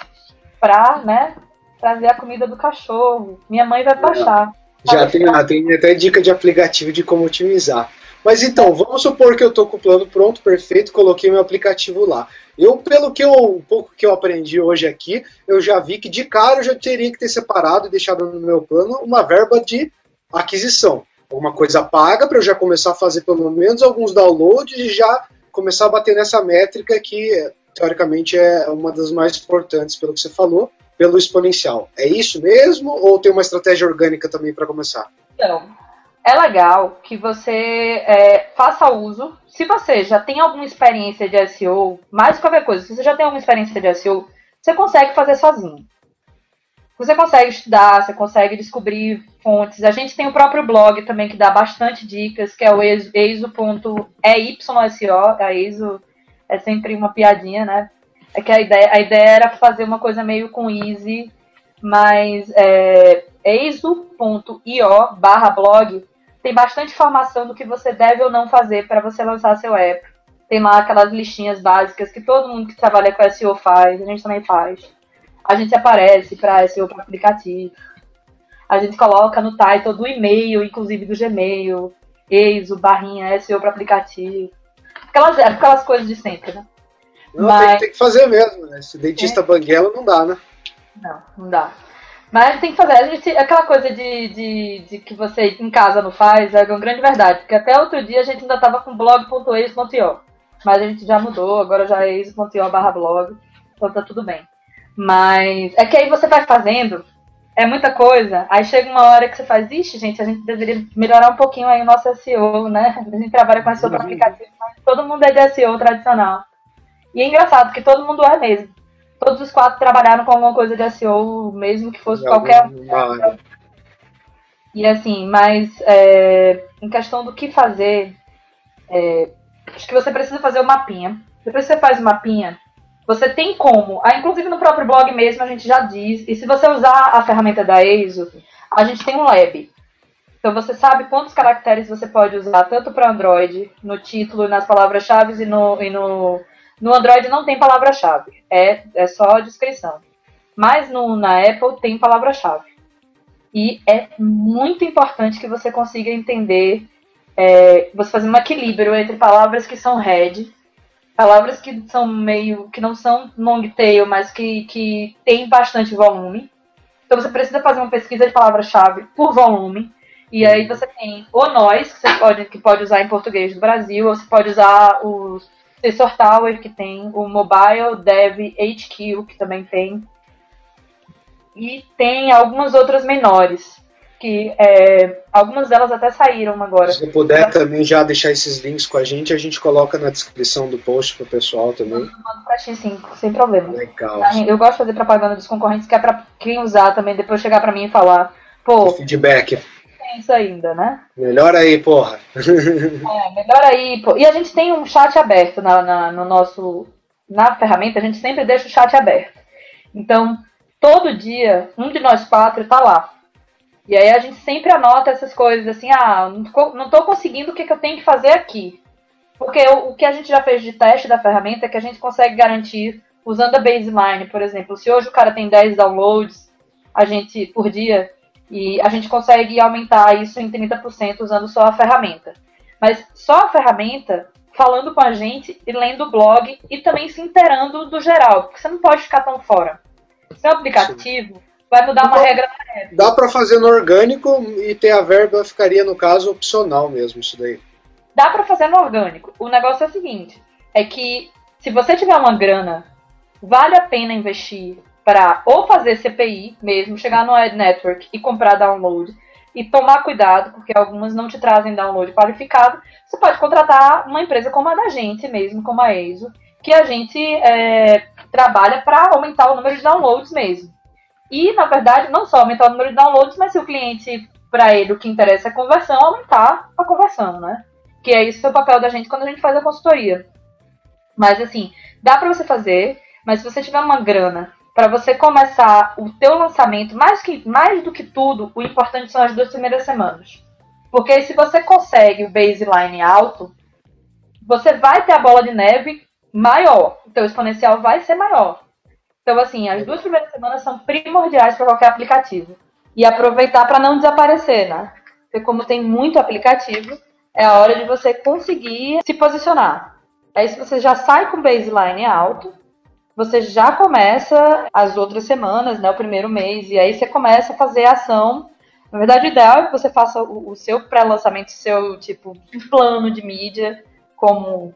para né, trazer a comida do cachorro. Minha mãe vai baixar. Já tem, ah, tem até dica de aplicativo de como otimizar. Mas então, vamos supor que eu estou com o plano pronto, perfeito, coloquei meu aplicativo lá. Eu, pelo que eu, um pouco que eu aprendi hoje aqui, eu já vi que de cara eu já teria que ter separado e deixado no meu plano uma verba de aquisição. alguma coisa paga para eu já começar a fazer pelo menos alguns downloads e já começar a bater nessa métrica que teoricamente é uma das mais importantes pelo que você falou, pelo exponencial. É isso mesmo ou tem uma estratégia orgânica também para começar? Então, é legal que você é, faça uso. Se você já tem alguma experiência de SEO, mais qualquer coisa, se você já tem alguma experiência de SEO, você consegue fazer sozinho. Você consegue estudar, você consegue descobrir fontes. A gente tem o próprio blog também que dá bastante dicas, que é o eiso.eyso. A eiso é sempre uma piadinha, né? É que a ideia, a ideia era fazer uma coisa meio com easy, mas é, eiso.io barra blog tem bastante informação do que você deve ou não fazer para você lançar seu app. Tem lá aquelas listinhas básicas que todo mundo que trabalha com SEO faz, a gente também faz. A gente aparece para SEO para aplicativo. A gente coloca no title do e-mail, inclusive do Gmail, EISO, barrinha, SEO para aplicativo. Aquelas, aquelas coisas de sempre, né? Não, Mas... tem, tem, que fazer mesmo, né? Se dentista é. banguela, não dá, né? Não, não dá. Mas tem que fazer. A gente, aquela coisa de, de, de, que você em casa não faz é uma grande verdade. Porque até outro dia a gente ainda estava com blog.ex.io. Mas a gente já mudou, agora já é ex.io barra blog. Então tá tudo bem. Mas é que aí você vai fazendo, é muita coisa. Aí chega uma hora que você faz, ixi, gente, a gente deveria melhorar um pouquinho aí o nosso SEO, né? A gente trabalha com SEO para aplicativo, mas todo mundo é de SEO tradicional. E é engraçado, que todo mundo é mesmo todos os quatro trabalharam com alguma coisa de SEO, mesmo que fosse qualquer. E assim, mas é, em questão do que fazer, é, acho que você precisa fazer o mapinha. Depois que você faz o mapinha, você tem como. Ah, inclusive no próprio blog mesmo a gente já diz. E se você usar a ferramenta da EISO, a gente tem um lab. Então você sabe quantos caracteres você pode usar, tanto para Android, no título, nas palavras-chave e no, e no no Android não tem palavra-chave, é, é só descrição. Mas no, na Apple tem palavra-chave. E é muito importante que você consiga entender, é, você fazer um equilíbrio entre palavras que são head, palavras que são meio, que não são long tail, mas que, que tem bastante volume. Então você precisa fazer uma pesquisa de palavra-chave por volume. E aí você tem o nós, que você pode, que pode usar em português do Brasil, ou você pode usar os Sensor Tower, que tem o Mobile Dev HQ, que também tem. E tem algumas outras menores, que é, algumas delas até saíram agora. Se puder também já deixar esses links com a gente, a gente coloca na descrição do post pro pessoal também. Mando pra ti, sim, sem problema. Legal. Eu gosto de fazer propaganda dos concorrentes, que é pra quem usar também, depois chegar pra mim e falar, pô... O feedback isso ainda, né? Melhor aí, porra. é, melhor aí, pô. E a gente tem um chat aberto na, na, no nosso. Na ferramenta, a gente sempre deixa o chat aberto. Então, todo dia, um de nós quatro está lá. E aí a gente sempre anota essas coisas assim, ah, não estou conseguindo o que, que, eu tenho que fazer aqui. Porque o, o, que a gente já fez de teste da ferramenta é que a gente consegue garantir, usando a baseline, por exemplo, se hoje o cara tem 10 downloads a gente por dia, e a gente consegue aumentar isso em 30% usando só a ferramenta. Mas só a ferramenta, falando com a gente e lendo o blog e também se inteirando do geral, porque você não pode ficar tão fora. Seu aplicativo Sim. vai mudar uma regra na época. Dá para fazer no orgânico e ter a verba ficaria, no caso, opcional mesmo, isso daí. Dá para fazer no orgânico. O negócio é o seguinte, é que se você tiver uma grana, vale a pena investir para ou fazer CPI mesmo, chegar no Ad Network e comprar download e tomar cuidado, porque algumas não te trazem download qualificado, você pode contratar uma empresa como a da gente mesmo, como a EISO, que a gente é, trabalha para aumentar o número de downloads mesmo. E, na verdade, não só aumentar o número de downloads, mas se o cliente, para ele, o que interessa é a conversão, aumentar a conversão, né? Que é isso o papel da gente quando a gente faz a consultoria. Mas, assim, dá para você fazer, mas se você tiver uma grana para você começar o teu lançamento, mais, que, mais do que tudo, o importante são as duas primeiras semanas. Porque se você consegue o baseline alto, você vai ter a bola de neve maior. O teu exponencial vai ser maior. Então, assim, as duas primeiras semanas são primordiais para qualquer aplicativo. E aproveitar para não desaparecer, né? Porque como tem muito aplicativo, é a hora de você conseguir se posicionar. Aí se você já sai com baseline alto, você já começa as outras semanas, né, o primeiro mês, e aí você começa a fazer ação Na verdade, o ideal é que você faça o, o seu pré-lançamento, seu tipo plano de mídia, como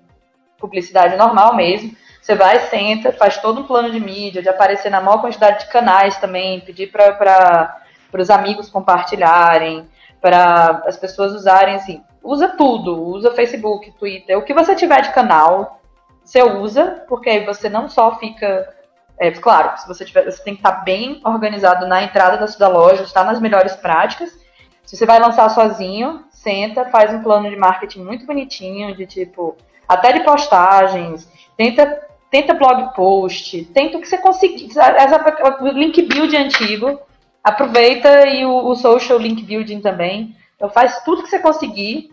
publicidade normal mesmo. Você vai, senta, faz todo um plano de mídia, de aparecer na maior quantidade de canais também, pedir para os amigos compartilharem, para as pessoas usarem assim. Usa tudo, usa Facebook, Twitter, o que você tiver de canal, você usa, porque aí você não só fica. É, claro, se você tiver, você tem que estar bem organizado na entrada da sua loja, estar nas melhores práticas. Se você vai lançar sozinho, senta, faz um plano de marketing muito bonitinho, de tipo, até de postagens, tenta, tenta blog post, tenta o que você conseguir. O link build antigo, aproveita e o, o social link building também. Então faz tudo que você conseguir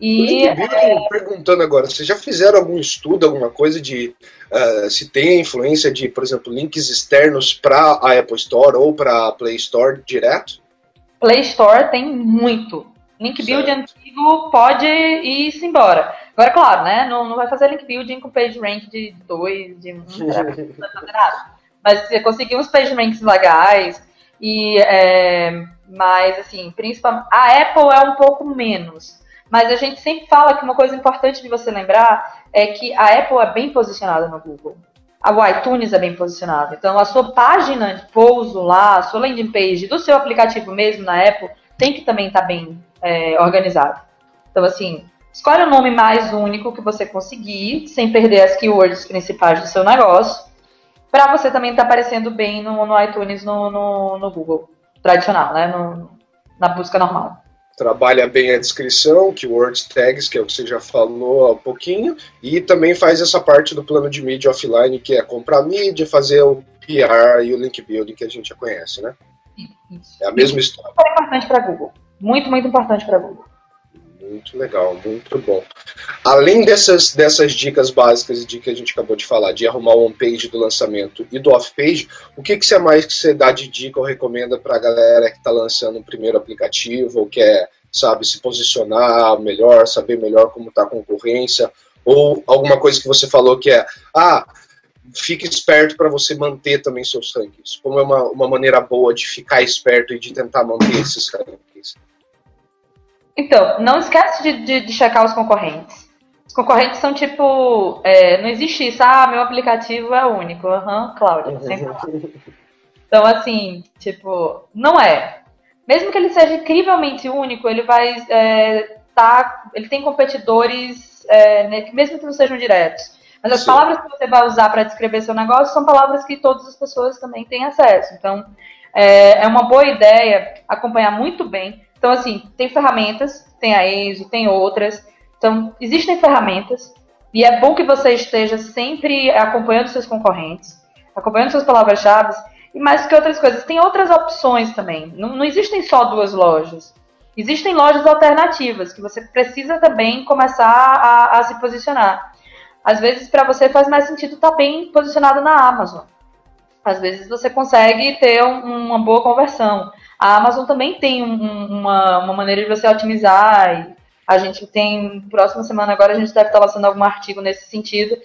e, é... perguntando agora, vocês já fizeram algum estudo, alguma coisa de uh, se tem a influência de, por exemplo, links externos para a Apple Store ou para a Play Store direto? Play Store tem muito. Link building antigo pode ir-se embora. Agora, claro, né? Não, não vai fazer link building com page rank de 2, de 1, um, não vai fazer nada. Mas você conseguir uns page ranks legais e é, mas assim, principalmente a Apple é um pouco menos. Mas a gente sempre fala que uma coisa importante de você lembrar é que a Apple é bem posicionada no Google. A iTunes é bem posicionada. Então, a sua página de pouso lá, a sua landing page do seu aplicativo mesmo na Apple, tem que também estar tá bem é, organizada. Então, assim, escolhe o nome mais único que você conseguir, sem perder as keywords principais do seu negócio, para você também estar tá aparecendo bem no, no iTunes, no, no, no, Google tradicional, né? No, na busca normal trabalha bem a descrição, keywords tags, que é o que você já falou há um pouquinho, e também faz essa parte do plano de mídia offline, que é comprar mídia, fazer o PR e o link building que a gente já conhece, né? Isso. É a mesma história. Muito importante para Google. Muito, muito importante para Google. Muito legal, muito bom. Além dessas, dessas dicas básicas de que a gente acabou de falar, de arrumar o on-page do lançamento e do off-page, o que, que você mais que você dá de dica ou recomenda para a galera que está lançando o um primeiro aplicativo ou quer, sabe, se posicionar melhor, saber melhor como está a concorrência, ou alguma coisa que você falou que é, ah, fique esperto para você manter também seus rankings. Como é uma, uma maneira boa de ficar esperto e de tentar manter esses rankings? Então, não esquece de, de, de checar os concorrentes. Os concorrentes são tipo. É, não existe isso, ah, meu aplicativo é único. Aham, uhum, Cláudia, sempre Então, assim, tipo, não é. Mesmo que ele seja incrivelmente único, ele vai é, tá. Ele tem competidores, é, mesmo que não sejam diretos. Mas as Sim. palavras que você vai usar para descrever seu negócio são palavras que todas as pessoas também têm acesso. Então, é, é uma boa ideia acompanhar muito bem então, assim, tem ferramentas, tem a ESO, tem outras. Então, existem ferramentas e é bom que você esteja sempre acompanhando seus concorrentes, acompanhando suas palavras-chave e mais que outras coisas. Tem outras opções também. Não, não existem só duas lojas. Existem lojas alternativas que você precisa também começar a, a se posicionar. Às vezes, para você faz mais sentido estar tá bem posicionado na Amazon. Às vezes, você consegue ter um, uma boa conversão. A Amazon também tem um, uma, uma maneira de você otimizar. a gente tem, próxima semana agora, a gente deve estar lançando algum artigo nesse sentido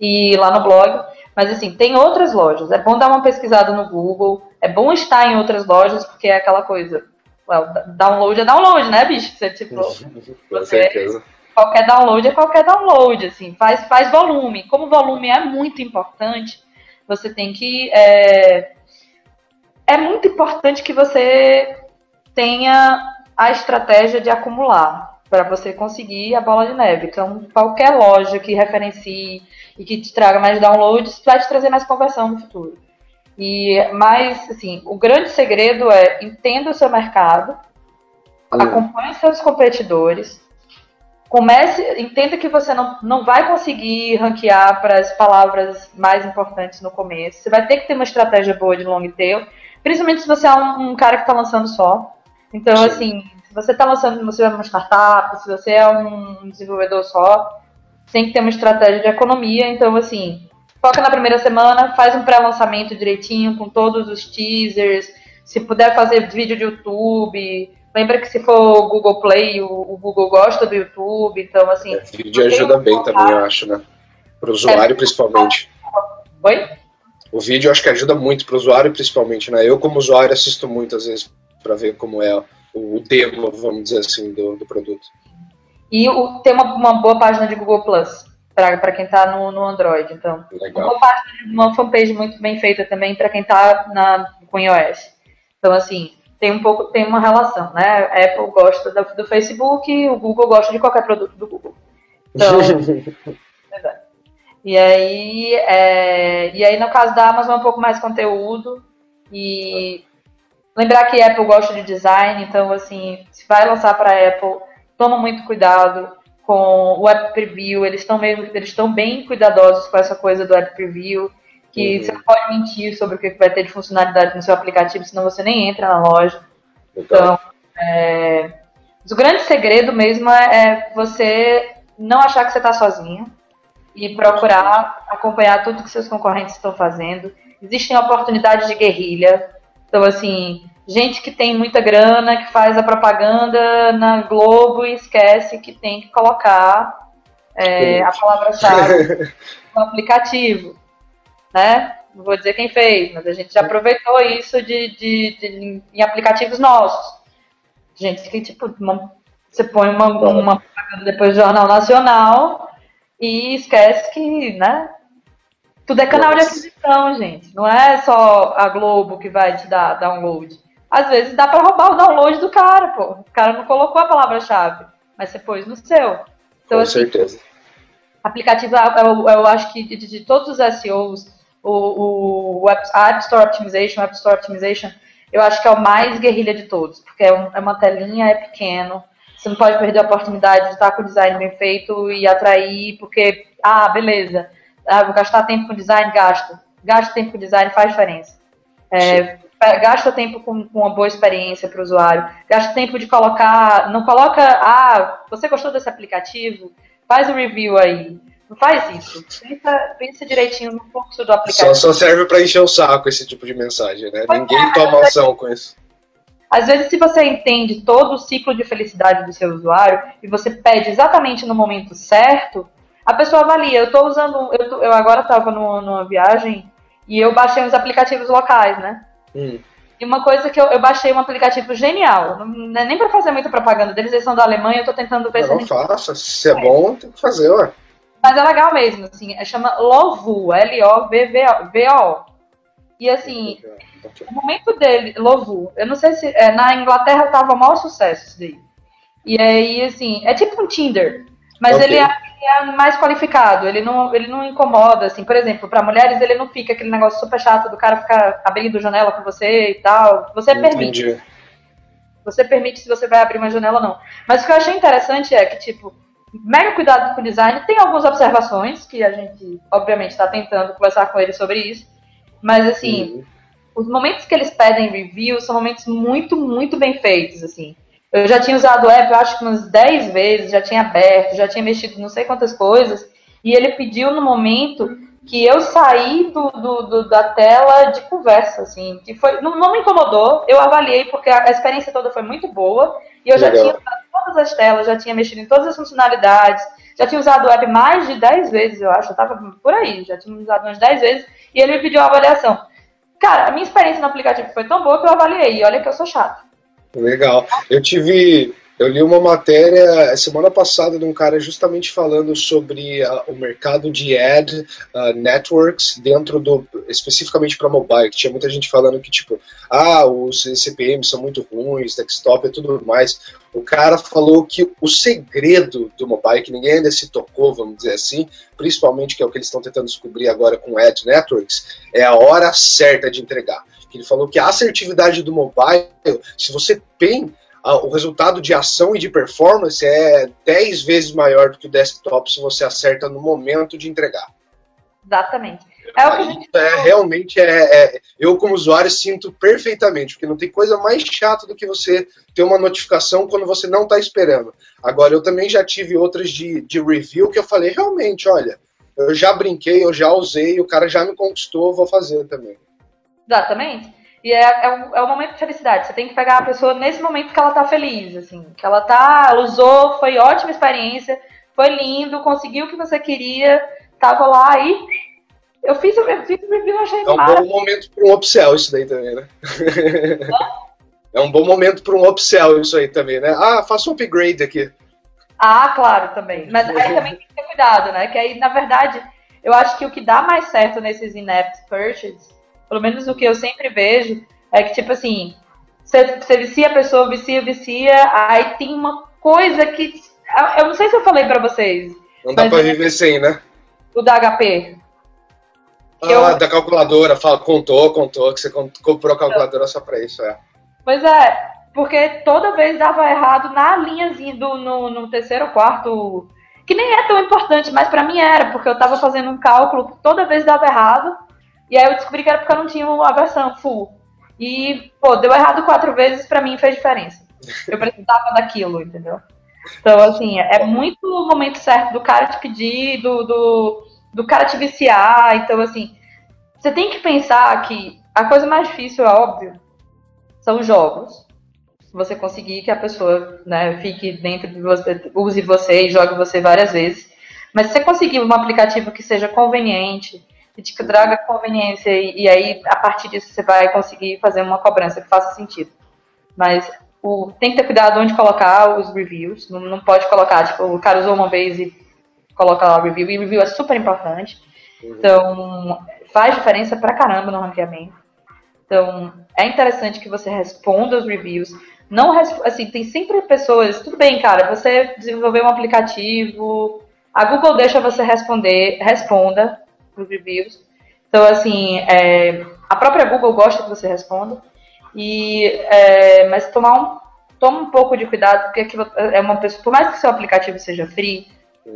e lá no blog. Mas assim, tem outras lojas. É bom dar uma pesquisada no Google. É bom estar em outras lojas, porque é aquela coisa. Well, download é download, né, bicho? Você, tipo, Com certeza. Qualquer download é qualquer download, assim, faz, faz volume. Como o volume é muito importante, você tem que é, é muito importante que você tenha a estratégia de acumular para você conseguir a bola de neve. Então, qualquer loja que referencie e que te traga mais downloads vai te trazer mais conversão no futuro. E mais, assim, o grande segredo é entenda o seu mercado, hum. acompanhe seus competidores, comece, entenda que você não, não vai conseguir ranquear para as palavras mais importantes no começo. Você vai ter que ter uma estratégia boa de long tail Principalmente se você é um, um cara que está lançando só. Então, Sim. assim, se você está lançando, você é uma startup, se você é um desenvolvedor só, tem que ter uma estratégia de economia. Então, assim, foca na primeira semana, faz um pré-lançamento direitinho, com todos os teasers. Se puder fazer vídeo de YouTube, lembra que se for Google Play, o, o Google gosta do YouTube, então assim. É, vídeo ajuda bem também, eu acho, né? Para o usuário, é, principalmente. Oi? O vídeo acho que ajuda muito para o usuário, principalmente, né? Eu, como usuário, assisto muitas vezes para ver como é o demo, vamos dizer assim, do, do produto. E o, tem uma, uma boa página de Google Plus para quem está no, no Android. Então, Legal. uma página, uma fanpage muito bem feita também para quem está na com iOS. Então, assim, tem um pouco, tem uma relação, né? A Apple gosta do, do Facebook, o Google gosta de qualquer produto do Google. Então. E aí, é, e aí no caso da Amazon é um pouco mais conteúdo e lembrar que Apple gosta de design, então assim, se vai lançar para Apple, toma muito cuidado com o App Preview, eles estão eles estão bem cuidadosos com essa coisa do App Preview, que Uhum. você não pode mentir sobre o que vai ter de funcionalidade no seu aplicativo, senão você nem entra na loja. Legal. Então, é, o grande segredo mesmo é é você não achar que você está sozinho e procurar acompanhar tudo que seus concorrentes estão fazendo. Existem oportunidades de guerrilha. Então, assim, gente que tem muita grana, que faz a propaganda na Globo e esquece que tem que colocar é, a palavra-chave no aplicativo, né? Não vou dizer quem fez, mas a gente já aproveitou isso de, de- de- em aplicativos nossos. Gente que, tipo, uma- você põe uma, uma propaganda depois do Jornal Nacional e esquece que, né? Tudo é canal de Nossa. aquisição, gente. Não é só a Globo que vai te dar download. Às vezes dá pra roubar o download do cara, pô. O cara não colocou a palavra-chave, mas você pôs no seu. Então, Com assim, certeza. aplicativo, eu, eu acho que de, de todos os SEOs, o, o App, App Store Optimization, o App Store Optimization, eu acho que é o mais guerrilha de todos, porque é, um- é uma telinha, é pequeno, você não pode perder a oportunidade de estar com o design bem feito e atrair, porque, ah, beleza, ah, vou gastar tempo com design, gasto. Gasta tempo com design, faz diferença. É, gasta tempo com, com uma boa experiência para o usuário. Gasta tempo de colocar. Não coloca. Ah, você gostou desse aplicativo? Faz o review aí. Não faz isso. Pensa, pensa direitinho no fluxo do Só, aplicativo. só serve pra encher o saco esse tipo de mensagem, né? Ninguém toma ação com isso. Às vezes, se você entende todo o ciclo de felicidade do seu usuário e você pede exatamente no momento certo, a pessoa avalia. Eu estou usando. Eu, tô- eu agora estava numa viagem e eu baixei uns aplicativos locais, né? Hum. E uma coisa que eu, eu baixei um aplicativo genial. Não, não é nem para fazer muita propaganda deles, eles são da Alemanha, eu tô tentando ver se a Não faça. Se é bom, tem que fazer, ué. Mas é legal mesmo, assim, é, chama Lovu, L-O-V-V-O. E assim, o momento dele, Lovu, eu não sei se. é, na Inglaterra tava o maior sucesso isso daí. E aí, assim, é tipo um Tinder. Mas Ok. ele, é, ele é mais qualificado, ele não, ele não incomoda, assim, por exemplo, para mulheres ele não fica aquele negócio super chato do cara ficar abrindo janela com você e tal. Você permite. Entendi. Você permite se você vai abrir uma janela ou não. Mas o que eu achei interessante é que, tipo, mega cuidado com o design. Tem algumas observações que a gente, obviamente, está tentando conversar com ele sobre isso. Mas, assim, Uhum. os momentos que eles pedem review são momentos muito, muito bem feitos, assim. Eu já tinha usado o app, eu acho que umas 10 vezes, já tinha aberto, já tinha mexido não sei quantas coisas, e ele pediu no momento que eu saí do, do- do- da tela de conversa, assim, que foi, não, não me incomodou, eu avaliei porque a, experiência toda foi muito boa, e eu já Legal. tinha usado todas as telas, já tinha mexido em todas as funcionalidades, já tinha usado o app mais de 10 vezes, eu acho, eu tava por aí, já tinha usado umas 10 vezes, e ele me pediu uma avaliação. Cara, a minha experiência no aplicativo foi tão boa que eu avaliei. E olha que eu sou chata. Legal. Eu tive. Eu li uma matéria semana passada de um cara justamente falando sobre ah, o mercado de ad ah, networks dentro do. especificamente para mobile, que tinha muita gente falando que, tipo, ah, os CPMs são muito ruins, desktop e tudo mais. O cara falou que o segredo do mobile, que ninguém ainda se tocou, vamos dizer assim, principalmente que é o que eles estão tentando descobrir agora com ad networks, é a hora certa de entregar. Ele falou que a assertividade do mobile, se você tem o resultado de ação e de performance é 10 vezes maior do que o desktop se você acerta no momento de entregar. Exatamente. É o que a gente É, realmente é, é- eu como usuário sinto perfeitamente, porque não tem coisa mais chata do que você ter uma notificação quando você não está esperando. Agora eu também já tive outras de, de review que eu falei realmente, olha, eu já brinquei, eu já usei, o cara já me conquistou, vou fazer também. Exatamente. E é, é, o, é o momento de felicidade. Você tem que pegar a pessoa nesse momento que ela tá feliz, assim. Que ela tá, ela usou, foi ótima experiência, foi lindo, conseguiu o que você queria, tava lá e eu fiz, o- eu fiz o review, achei É um bom momento para um upsell isso daí também, né? é um bom momento para um upsell isso aí também, né? Ah, faça um upgrade aqui. Ah, claro, também. Mas aí também tem que ter cuidado, né? Que aí, na verdade, eu acho que o que dá mais certo nesses in-app purchases, pelo menos o que eu sempre vejo, é que, tipo assim, você, você vicia a pessoa, vicia, vicia, aí tem uma coisa que. Eu não sei se eu falei pra vocês. Não dá pra viver sem, né? O da HP. Ah, eu... da calculadora, fala, contou, contou, que você comprou a calculadora só pra isso, é. Pois é, porque toda vez dava errado na linhazinha do no, no terceiro ou quarto, que nem é tão importante, mas para mim era, porque eu tava fazendo um cálculo, toda vez dava errado, e aí eu descobri que era porque eu não tinha a versão full. E, pô, deu errado quatro vezes, para mim fez diferença. Eu precisava daquilo, entendeu? Então, assim, é muito o momento certo do cara te pedir, do, do, do cara te viciar. Então, assim, você tem que pensar que a coisa mais difícil, é óbvio, são jogos. Você conseguir que a pessoa né, fique dentro de você, use você e jogue você várias vezes. Mas se você conseguir um aplicativo que seja conveniente, que te traga conveniência, e, e aí a partir disso você vai conseguir fazer uma cobrança que faça sentido. Mas o, tem que ter cuidado onde colocar os reviews. Não, não pode colocar, tipo, o cara usou uma vez e coloca lá o review. E review é super importante. Uhum. Então, faz diferença pra caramba no ranqueamento. Então, é interessante que você responda os reviews. Não, assim, tem sempre pessoas, tudo bem, cara, você desenvolveu um aplicativo, a Google deixa você responder, responda os reviews. Então, assim, é, a própria Google gosta que você responda. E, é, mas tomar um, toma um pouco de cuidado, porque é uma pessoa, por mais que seu aplicativo seja free,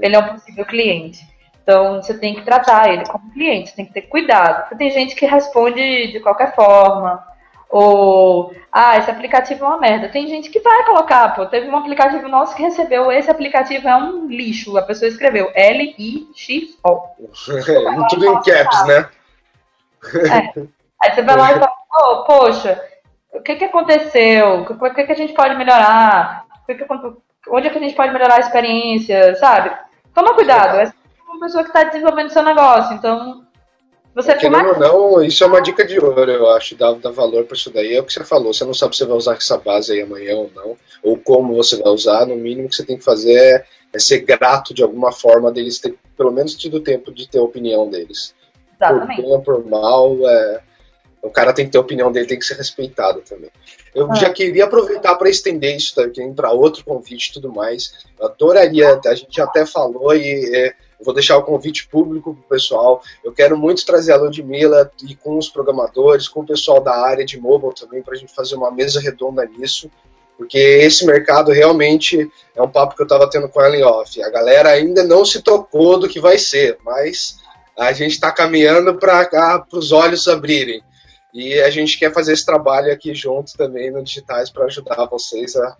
ele é um possível cliente. Então, você tem que tratar ele como cliente, você tem que ter cuidado. Porque tem gente que responde de qualquer forma, ou, ah, esse aplicativo é uma merda. Tem gente que vai colocar, pô, teve um aplicativo nosso que recebeu, esse aplicativo é um lixo. A pessoa escreveu L-I-X-O. Tudo em caps, né? É. Aí você vai lá e fala, oh, poxa, o que, que aconteceu? O que, que a gente pode melhorar? O que que, onde é que a gente pode melhorar a experiência, sabe? Toma cuidado, é uma pessoa que está desenvolvendo seu negócio, então você é, Querendo ou não, isso é uma dica de ouro, eu acho, dá, dá valor para isso daí. É o que você falou, você não sabe se você vai usar essa base aí amanhã ou não, ou como você vai usar, no mínimo que você tem que fazer é, é ser grato de alguma forma deles ter pelo menos tido tempo de ter a opinião deles. Exatamente. Por bem ou por mal, é, o cara tem que ter a opinião dele, tem que ser respeitado também. Eu ah. já queria aproveitar para estender isso também para outro convite e tudo mais. Eu adoraria, a gente até falou e é, vou deixar o convite público para o pessoal. Eu quero muito trazer a Ludmilla e com os programadores, com o pessoal da área de mobile também, para a gente fazer uma mesa redonda nisso. Porque esse mercado realmente é um papo que eu estava tendo com ela em off. A galera ainda não se tocou do que vai ser, mas a gente está caminhando para os olhos abrirem. E a gente quer fazer esse trabalho aqui junto também no Digitais para ajudar vocês a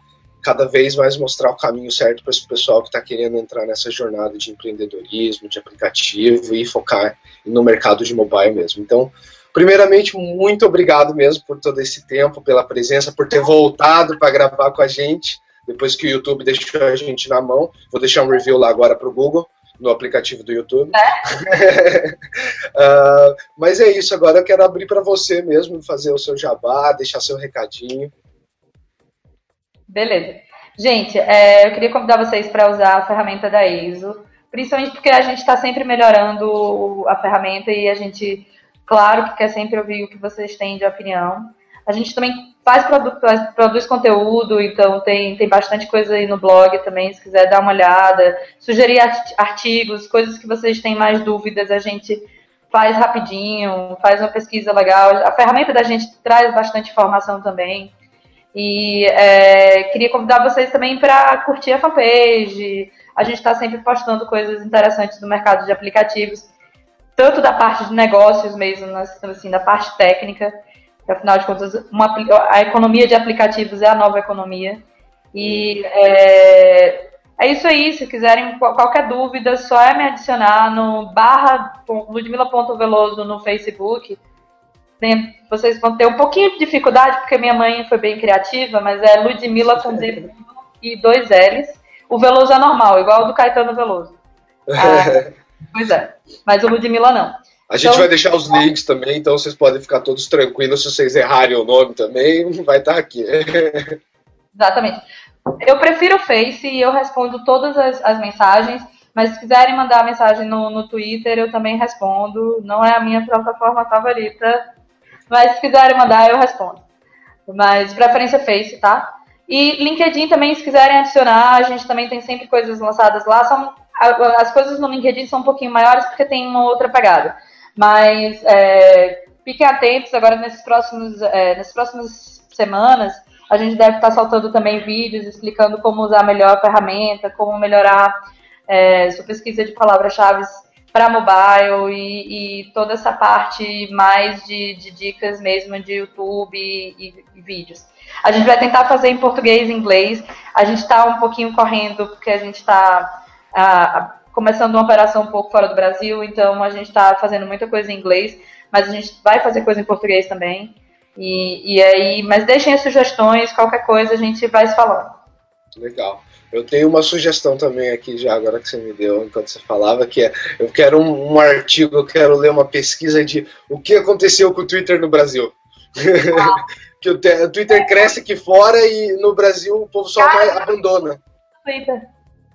cada vez mais mostrar o caminho certo para esse pessoal que está querendo entrar nessa jornada de empreendedorismo, de aplicativo e focar no mercado de mobile mesmo. Então, primeiramente, muito obrigado mesmo por todo esse tempo, pela presença, por ter voltado para gravar com a gente, depois que o YouTube deixou a gente na mão. Vou deixar um review lá agora para o Google no aplicativo do YouTube. É? uh, mas é isso, agora eu quero abrir para você mesmo, fazer o seu jabá, deixar seu recadinho. Beleza. Gente, é, eu queria convidar vocês para usar a ferramenta da EISO, principalmente porque a gente está sempre melhorando a ferramenta e a gente, claro, que quer sempre ouvir o que vocês têm de opinião. A gente também faz produz conteúdo, então tem, tem bastante coisa aí no blog também, se quiser dar uma olhada, sugerir artigos, coisas que vocês têm mais dúvidas, a gente faz rapidinho, faz uma pesquisa legal. A ferramenta da gente traz bastante informação também. E é, queria convidar vocês também para curtir a fanpage. A gente está sempre postando coisas interessantes do mercado de aplicativos, tanto da parte de negócios mesmo, assim, da parte técnica afinal de contas, uma, a economia de aplicativos é a nova economia. E é, é isso aí, se quiserem qualquer dúvida, só é me adicionar no barra no Facebook. Vocês vão ter um pouquinho de dificuldade, porque minha mãe foi bem criativa, mas é Ludmila com D e dois L's. O Veloso é normal, igual o do Caetano Veloso. Ah, pois é, mas o Ludmilla não. A gente então, vai deixar os links também, então vocês podem ficar todos tranquilos se vocês errarem o nome também, vai estar aqui. Exatamente. Eu prefiro o Face e eu respondo todas as, as mensagens, mas se quiserem mandar mensagem no, no Twitter, eu também respondo. Não é a minha plataforma favorita, mas se quiserem mandar, eu respondo. Mas preferência Face, tá? E LinkedIn também, se quiserem adicionar, a gente também tem sempre coisas lançadas lá. São, as coisas no LinkedIn são um pouquinho maiores porque tem uma outra pegada. Mas é, fiquem atentos agora nesses próximos, é, nessas próximas semanas. A gente deve estar soltando também vídeos explicando como usar melhor a ferramenta, como melhorar é, sua pesquisa de palavras-chave para mobile e, e, toda essa parte mais de, de dicas mesmo de YouTube e, e, vídeos. A gente vai tentar fazer em português e inglês. A gente está um pouquinho correndo porque a gente está começando uma operação um pouco fora do Brasil, então a gente está fazendo muita coisa em inglês, mas a gente vai fazer coisa em português também. E, e aí, mas deixem as sugestões, qualquer coisa a gente vai se falando. Legal. Eu tenho uma sugestão também aqui já agora que você me deu enquanto você falava, que é eu quero um, um artigo, eu quero ler uma pesquisa de o que aconteceu com o Twitter no Brasil. Ah. que o, o, Twitter cresce aqui fora e no Brasil o povo só Cara, abandona. Twitter.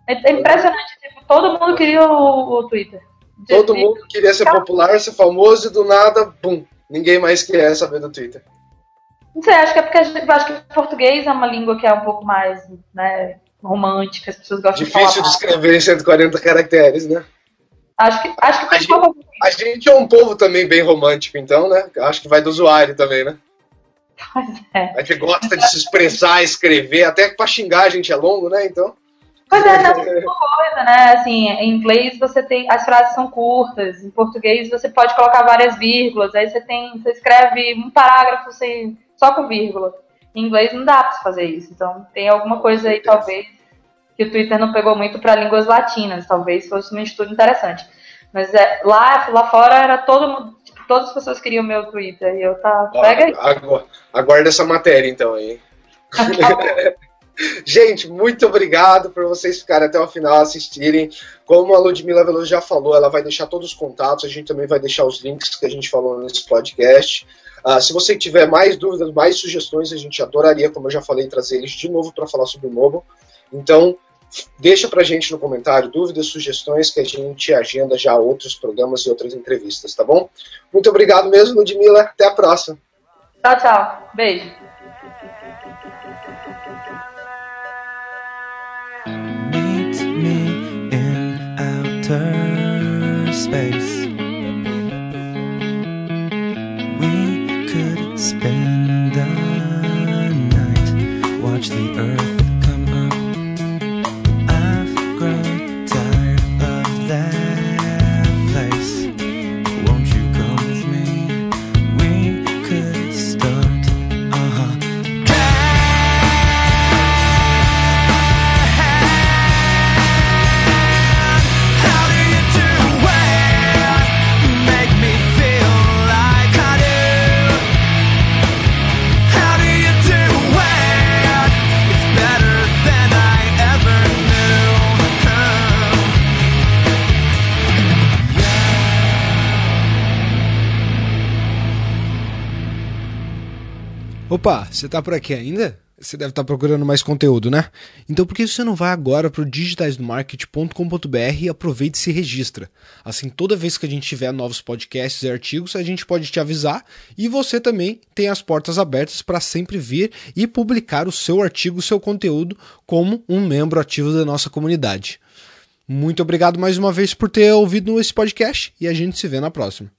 É, é impressionante. Tipo, todo mundo queria o, o Twitter. Todo mundo queria ser popular, ser famoso e do nada, bum, ninguém mais quer saber do Twitter. Não sei, acho que é porque gente, acho que português é uma língua que é um pouco mais né, romântica, as pessoas gostam Difícil de falar. Difícil de escrever em 140 caracteres, né? Acho que, acho que a, gente, a gente é um povo também bem romântico, então, né? Acho que vai do usuário também, né? Pois é. A gente gosta de se expressar, escrever, até pra xingar a gente é longo, né? Então. Pois é, não, coisa, né? Assim, em inglês você tem. As frases são curtas, em português você pode colocar várias vírgulas, aí você tem. Você escreve um parágrafo sem, só com vírgula. Em inglês não dá pra fazer isso. Então tem alguma coisa aí, talvez, que o Twitter não pegou muito para línguas latinas. Talvez fosse um estudo interessante. Mas é, lá, lá fora era todo mundo. Tipo, todas as pessoas queriam o meu Twitter. E eu tá. Pega aí. Aguarda essa matéria então aí. Gente, muito obrigado por vocês ficarem até o final assistirem. Como a Ludmila Veloso já falou, ela vai deixar todos os contatos, a gente também vai deixar os links que a gente falou nesse podcast. Uh, se você tiver mais dúvidas, mais sugestões, a gente adoraria, como eu já falei, trazer eles de novo para falar sobre o mobile. Então, deixa pra gente no comentário dúvidas, sugestões, que a gente agenda já outros programas e outras entrevistas, tá bom? Muito obrigado mesmo, Ludmila. Até a próxima. Tchau, tchau. Beijo. space. Opa, você tá por aqui ainda? Você deve estar tá procurando mais conteúdo, né? Então por que você não vai agora para o digitaisdomarket.com.br e aproveita e se registra? Assim, toda vez que a gente tiver novos podcasts e artigos, a gente pode te avisar e você também tem as portas abertas para sempre vir e publicar o seu artigo, o seu conteúdo como um membro ativo da nossa comunidade. Muito obrigado mais uma vez por ter ouvido esse podcast e a gente se vê na próxima.